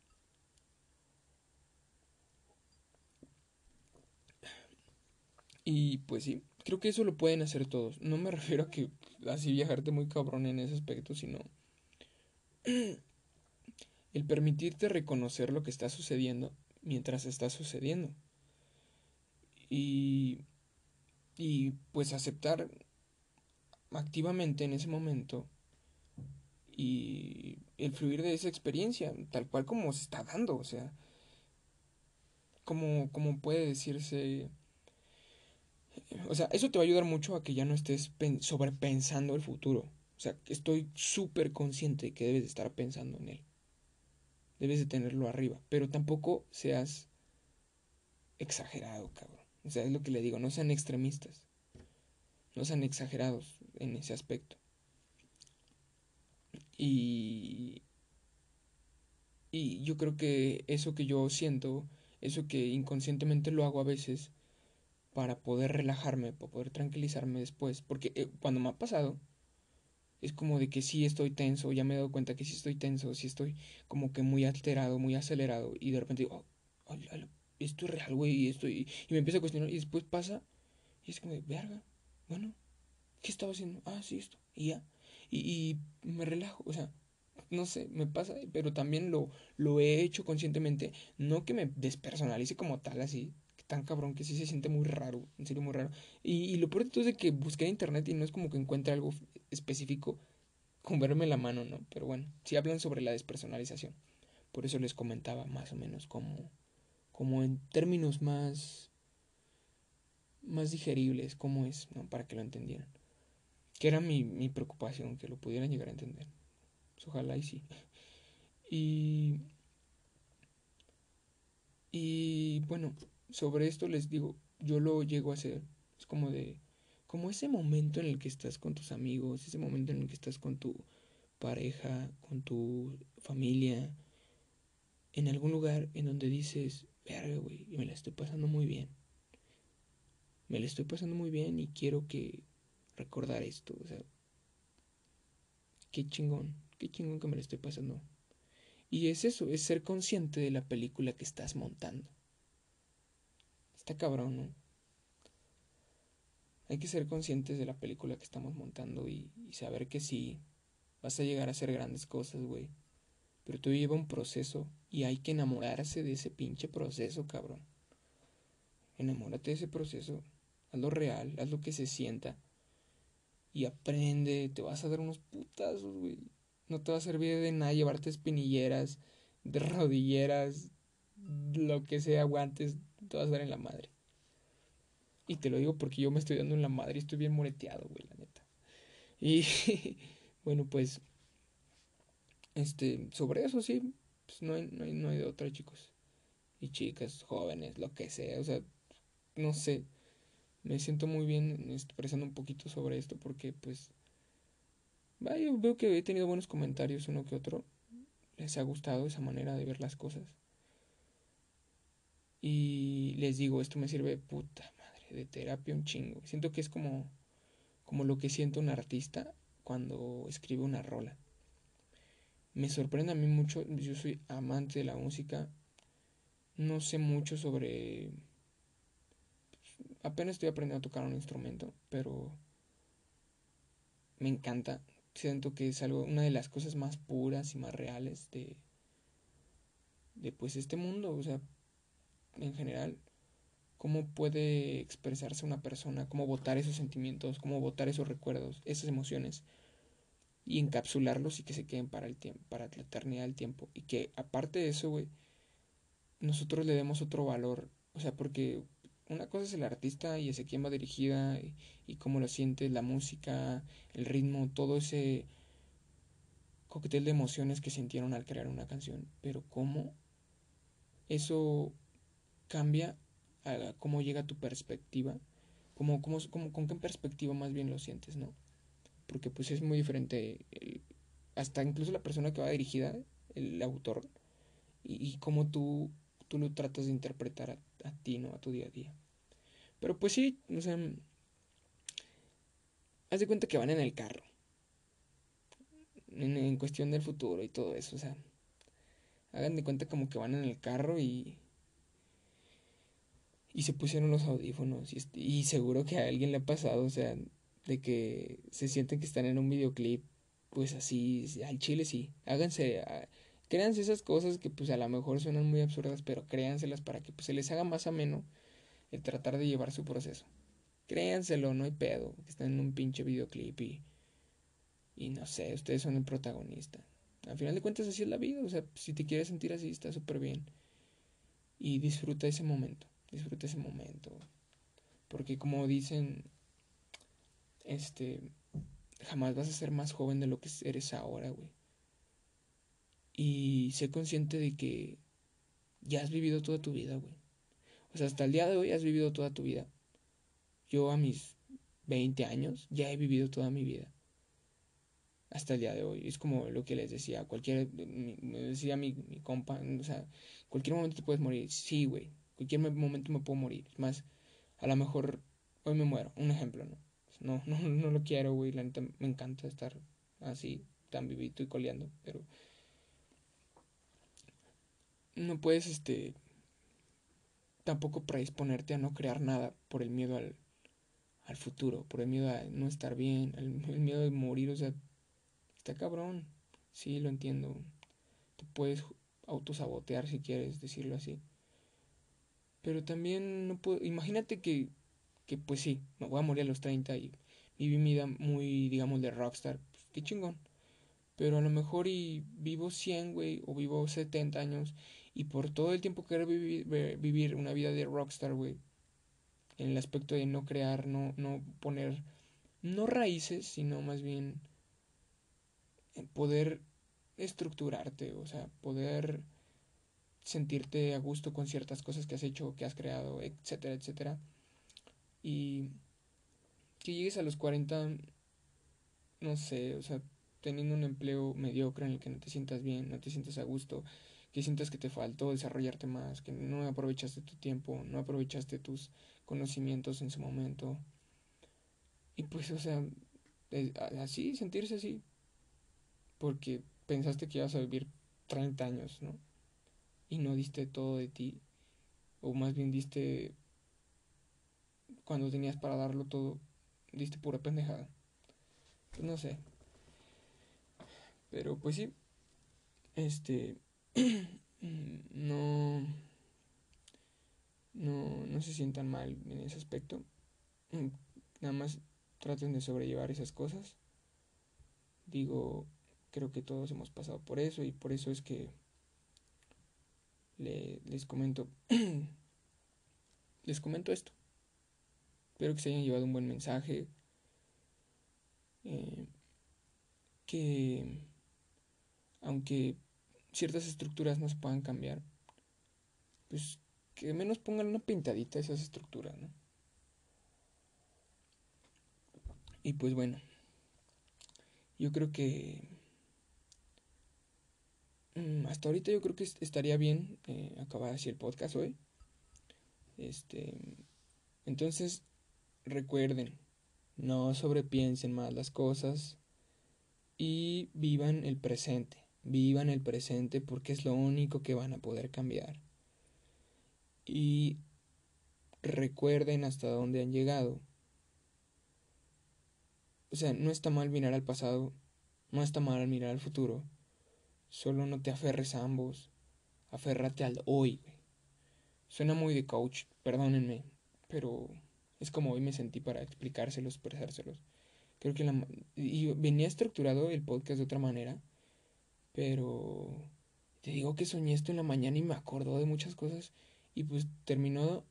Y pues sí, creo que eso lo pueden hacer todos. No me refiero a que así viajarte muy cabrón en ese aspecto, sino el permitirte reconocer lo que está sucediendo mientras está sucediendo. Y, y pues aceptar activamente en ese momento y el fluir de esa experiencia, tal cual como se está dando, o sea, como, como puede decirse o sea, eso te va a ayudar mucho a que ya no estés sobrepensando el futuro. O sea, estoy súper consciente de que debes de estar pensando en él. Debes de tenerlo arriba. Pero tampoco seas exagerado, cabrón. O sea, es lo que le digo, no sean extremistas. No sean exagerados en ese aspecto. Y, y yo creo que eso que yo siento, eso que inconscientemente lo hago a veces, para poder relajarme, para poder tranquilizarme después. Porque eh, cuando me ha pasado, es como de que sí estoy tenso, ya me he dado cuenta que sí estoy tenso, sí estoy como que muy alterado, muy acelerado, y de repente digo, oh, esto es real, güey, y, estoy y, me empiezo a cuestionar, y después pasa, y es como de, verga, bueno, ¿qué estaba haciendo? Ah, sí, esto, y ya, y, y me relajo, o sea, no sé, me pasa, pero también lo, lo he hecho conscientemente, no que me despersonalice como tal así, tan cabrón que sí se siente muy raro, en serio muy raro. Y, lo peor de es de que busqué en internet y no es como que encuentre algo específico con verme la mano, ¿no? Pero bueno, sí hablan sobre la despersonalización. Por eso les comentaba más o menos como, como en términos más, más digeribles, cómo es, ¿no? Para que lo entendieran. Que era mi, mi preocupación, que lo pudieran llegar a entender. Pues ojalá y sí. Y... Y bueno, sobre esto les digo, yo lo llego a hacer. Es como de, como ese momento en el que estás con tus amigos, ese momento en el que estás con tu pareja, con tu familia, en algún lugar en donde dices, verga, güey, me la estoy pasando muy bien. Me la estoy pasando muy bien y quiero que recordar esto, o sea, qué chingón, qué chingón que me la estoy pasando. Y es eso, es ser consciente de la película que estás montando. Está cabrón, ¿no? Hay que ser conscientes de la película que estamos montando y, saber que sí, vas a llegar a hacer grandes cosas, güey. Pero tú lleva un proceso y hay que enamorarse de ese pinche proceso, cabrón. Enamórate de ese proceso. Hazlo real, haz lo que se sienta. Y aprende, te vas a dar unos putazos, güey. No te va a servir de nada llevarte espinilleras, de rodilleras, lo que sea, guantes, te vas a dar en la madre. Y te lo digo porque yo me estoy dando en la madre y estoy bien moreteado, güey, la neta. Y Bueno, pues, este, sobre eso sí, pues no hay, no hay, no hay de otra, chicos. Y chicas, jóvenes, lo que sea, o sea, no sé. Me siento muy bien expresando un poquito sobre esto porque, pues, vaya, veo que he tenido buenos comentarios, uno que otro. Les ha gustado esa manera de ver las cosas. Y les digo, esto me sirve de puta madre, de terapia un chingo. Siento que es como, como lo que siente un artista cuando escribe una rola. Me sorprende a mí mucho, yo soy amante de la música, no sé mucho sobre... Apenas estoy aprendiendo a tocar un instrumento, pero me encanta. Siento que es algo, una de las cosas más puras y más reales de, de pues este mundo. O sea, en general, cómo puede expresarse una persona, cómo votar esos sentimientos, cómo votar esos recuerdos, esas emociones y encapsularlos y que se queden para el tiempo, para la eternidad del tiempo. Y que aparte de eso, güey, nosotros le demos otro valor, o sea, porque una cosa es el artista y ese quién va dirigida y, y cómo lo siente, la música, el ritmo, todo ese coquetel de emociones que sintieron al crear una canción, pero cómo eso cambia a cómo llega tu perspectiva, como, con qué perspectiva más bien lo sientes, ¿no? Porque pues es muy diferente, el, hasta incluso la persona que va dirigida, el autor, y, y cómo tú, tú lo tratas de interpretar a, a, ti, ¿no? A tu día a día. Pero pues sí, o sea, haz de cuenta que van en el carro, en, en cuestión del futuro y todo eso, o sea, hagan de cuenta como que van en el carro y y se pusieron los audífonos y, y, seguro que a alguien le ha pasado, o sea, de que se sienten que están en un videoclip, pues así, al chile sí, háganse, créanse esas cosas que pues a lo mejor suenan muy absurdas, pero créanselas para que pues se les haga más ameno el tratar de llevar su proceso. Créanselo, no hay pedo, que están en un pinche videoclip y, y no sé, ustedes son el protagonista. Al final de cuentas así es la vida, o sea, si te quieres sentir así está súper bien. Y disfruta ese momento disfruta ese momento. Porque como dicen, este, jamás vas a ser más joven de lo que eres ahora, güey. Y sé consciente de que ya has vivido toda tu vida, güey. O sea, hasta el día de hoy has vivido toda tu vida. Yo a mis 20 años ya he vivido toda mi vida. Hasta el día de hoy. Es como lo que les decía. Cualquier. Me decía mi, mi compa. O sea, cualquier momento te puedes morir. Sí, güey cualquier momento me puedo morir. Es más, a lo mejor hoy me muero. Un ejemplo, ¿no? No, no, no lo quiero, güey. La neta me encanta estar así, tan vivito y coleando, pero no puedes, este, tampoco predisponerte a no crear nada por el miedo al, al futuro, por el miedo a no estar bien, el, el miedo de morir, o sea, está cabrón. Sí, lo entiendo. Te puedes autosabotear si quieres decirlo así. Pero también no puedo, imagínate que, que pues sí, me voy a morir a los 30 y viví mi vida muy, digamos, de rockstar. Pues, qué chingón. Pero a lo mejor y vivo 100, güey, o vivo 70 años y por todo el tiempo querer vivir, vivir una vida de rockstar, güey. En el aspecto de no crear, no, no poner, no raíces, sino más bien poder estructurarte, o sea, poder sentirte a gusto con ciertas cosas que has hecho, que has creado, etcétera, etcétera. Y que llegues a los 40, no sé, o sea, teniendo un empleo mediocre en el que no te sientas bien, no te sientas a gusto, que sientas que te faltó desarrollarte más, que no aprovechaste tu tiempo, no aprovechaste tus conocimientos en su momento. Y pues, o sea, así, sentirse así, porque pensaste que ibas a vivir 30 años, ¿no? Y no diste todo de ti, o más bien diste cuando tenías para darlo todo, diste pura pendejada. Pues no sé. Pero pues sí, este, no, no, no se sientan mal en ese aspecto. Nada más traten de sobrellevar esas cosas. Digo, creo que todos hemos pasado por eso y por eso es que le, les comento les comento esto espero que se hayan llevado un buen mensaje eh, que aunque ciertas estructuras no se puedan cambiar, pues que menos pongan una pintadita a esas estructuras. Y pues bueno, yo creo que hasta ahorita yo creo que estaría bien eh, acabar así el podcast hoy. Este, entonces recuerden, no sobrepiensen más las cosas y vivan el presente. Vivan el presente porque es lo único que van a poder cambiar. Y recuerden hasta dónde han llegado. O sea, no está mal mirar al pasado, no está mal mirar al futuro. Solo no te aferres a ambos. Aférrate al hoy. Suena muy de coach, perdónenme, pero es como hoy me sentí para explicárselos, expresárselos. Creo que la... Y venía estructurado el podcast de otra manera, pero te digo que soñé esto en la mañana y me acordó de muchas cosas y pues terminó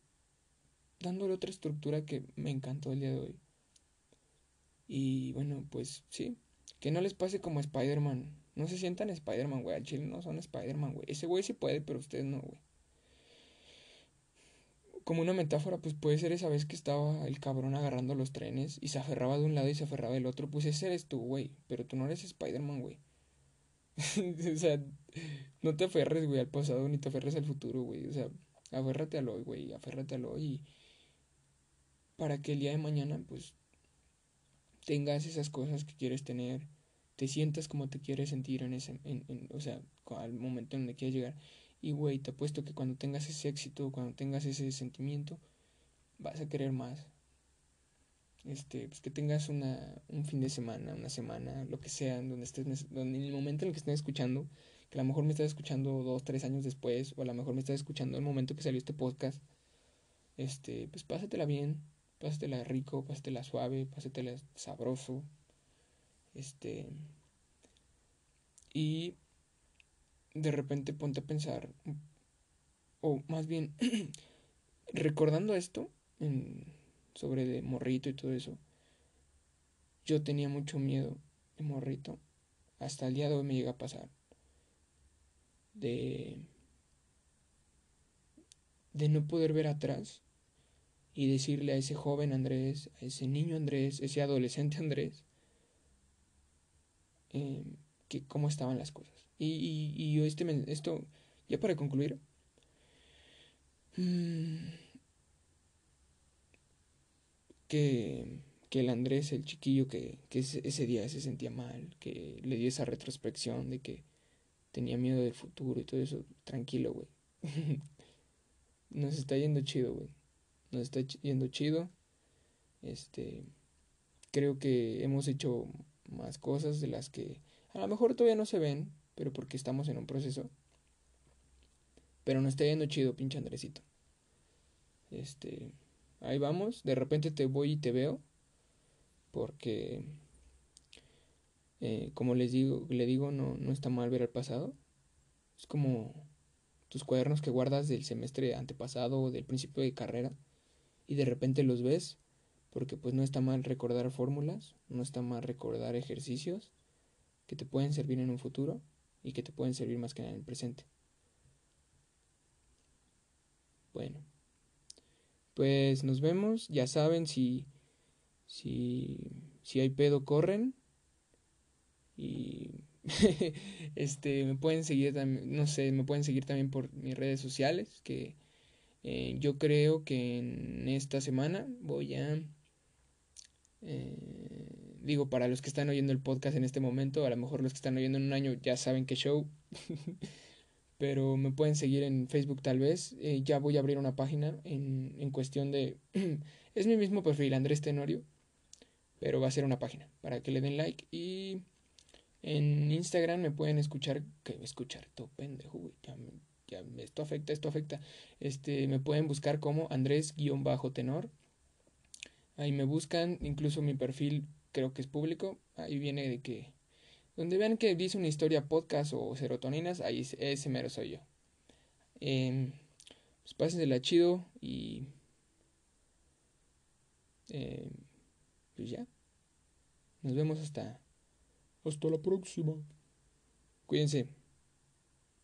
dándole otra estructura que me encantó el día de hoy. Y bueno, pues sí, que no les pase como Spider-Man. No se sientan Spider-Man, güey. Al chile no son Spider-Man, güey. Ese güey sí puede, pero ustedes no, güey. Como una metáfora, pues puede ser esa vez que estaba el cabrón agarrando los trenes y se aferraba de un lado y se aferraba del otro. Pues ese eres tú, güey. Pero tú no eres Spider-Man, güey. o sea, no te aferres, güey, al pasado ni te aferres al futuro, güey. O sea, aférrate al hoy, güey. Aférrate al hoy. Para que el día de mañana, pues, tengas esas cosas que quieres tener. Te sientas como te quieres sentir en ese, en, o sea, al momento en que quieres llegar. Y, güey, te apuesto que cuando tengas ese éxito, cuando tengas ese sentimiento, vas a querer más este, pues que tengas una, un fin de semana, una semana, lo que sea, donde estés, donde en el momento en el que estés escuchando, que a lo mejor me estás escuchando dos, tres años después, o a lo mejor me estás escuchando en el momento que salió este podcast, este, pues pásatela bien, pásatela rico, pásatela suave, pásatela sabroso, este, y de repente ponte a pensar, o más bien, recordando esto, sobre de morrito y todo eso. Yo tenía mucho miedo de morrito. Hasta el día de hoy me llega a pasar. De. de no poder ver atrás y decirle a ese joven Andrés, a ese niño Andrés, ese adolescente Andrés, eh, que cómo estaban las cosas. Y, y, este, esto, ya para concluir, mmm, que, que el Andrés, el chiquillo que, que ese, día se sentía mal, que le dio esa retrospección de que tenía miedo del futuro y todo eso, tranquilo, güey. Nos está yendo chido, güey. Nos está yendo chido. Este, creo que hemos hecho más cosas de las que a lo mejor todavía no se ven, pero porque estamos en un proceso. Pero nos está yendo chido, pinche Andresito. Este, ahí vamos, de repente te voy y te veo, porque, eh, como les digo, le digo, no, no está mal ver el pasado, es como tus cuadernos que guardas del semestre antepasado o del principio de carrera, y de repente los ves, porque pues no está mal recordar fórmulas, no está mal recordar ejercicios que te pueden servir en un futuro y que te pueden servir más que en el presente. Bueno pues nos vemos. Ya saben, si, si, si hay pedo, corren. Y este, me pueden seguir también, no sé, me pueden seguir también por mis redes sociales, que eh, yo creo que en esta semana voy a... Eh, digo, para los que están oyendo el podcast en este momento, a lo mejor los que están oyendo en un año ya saben qué show. pero me pueden seguir en Facebook tal vez. Eh, ya voy a abrir una página en, en cuestión de... es mi mismo perfil, Andrés Tenorio, pero va a ser una página para que le den like y en Instagram me pueden escuchar, que escuchar, todo pendejo, ya, ya, esto afecta, esto afecta. Este, me pueden buscar como Andrés-tenor. Ahí me buscan, incluso mi perfil creo que es público. Ahí viene de que donde vean que dice una historia podcast o serotoninas, ahí ese mero soy yo. Eh, pues pásensela chido y... Eh, pues ya. Nos vemos hasta, Hasta la próxima. Cuídense.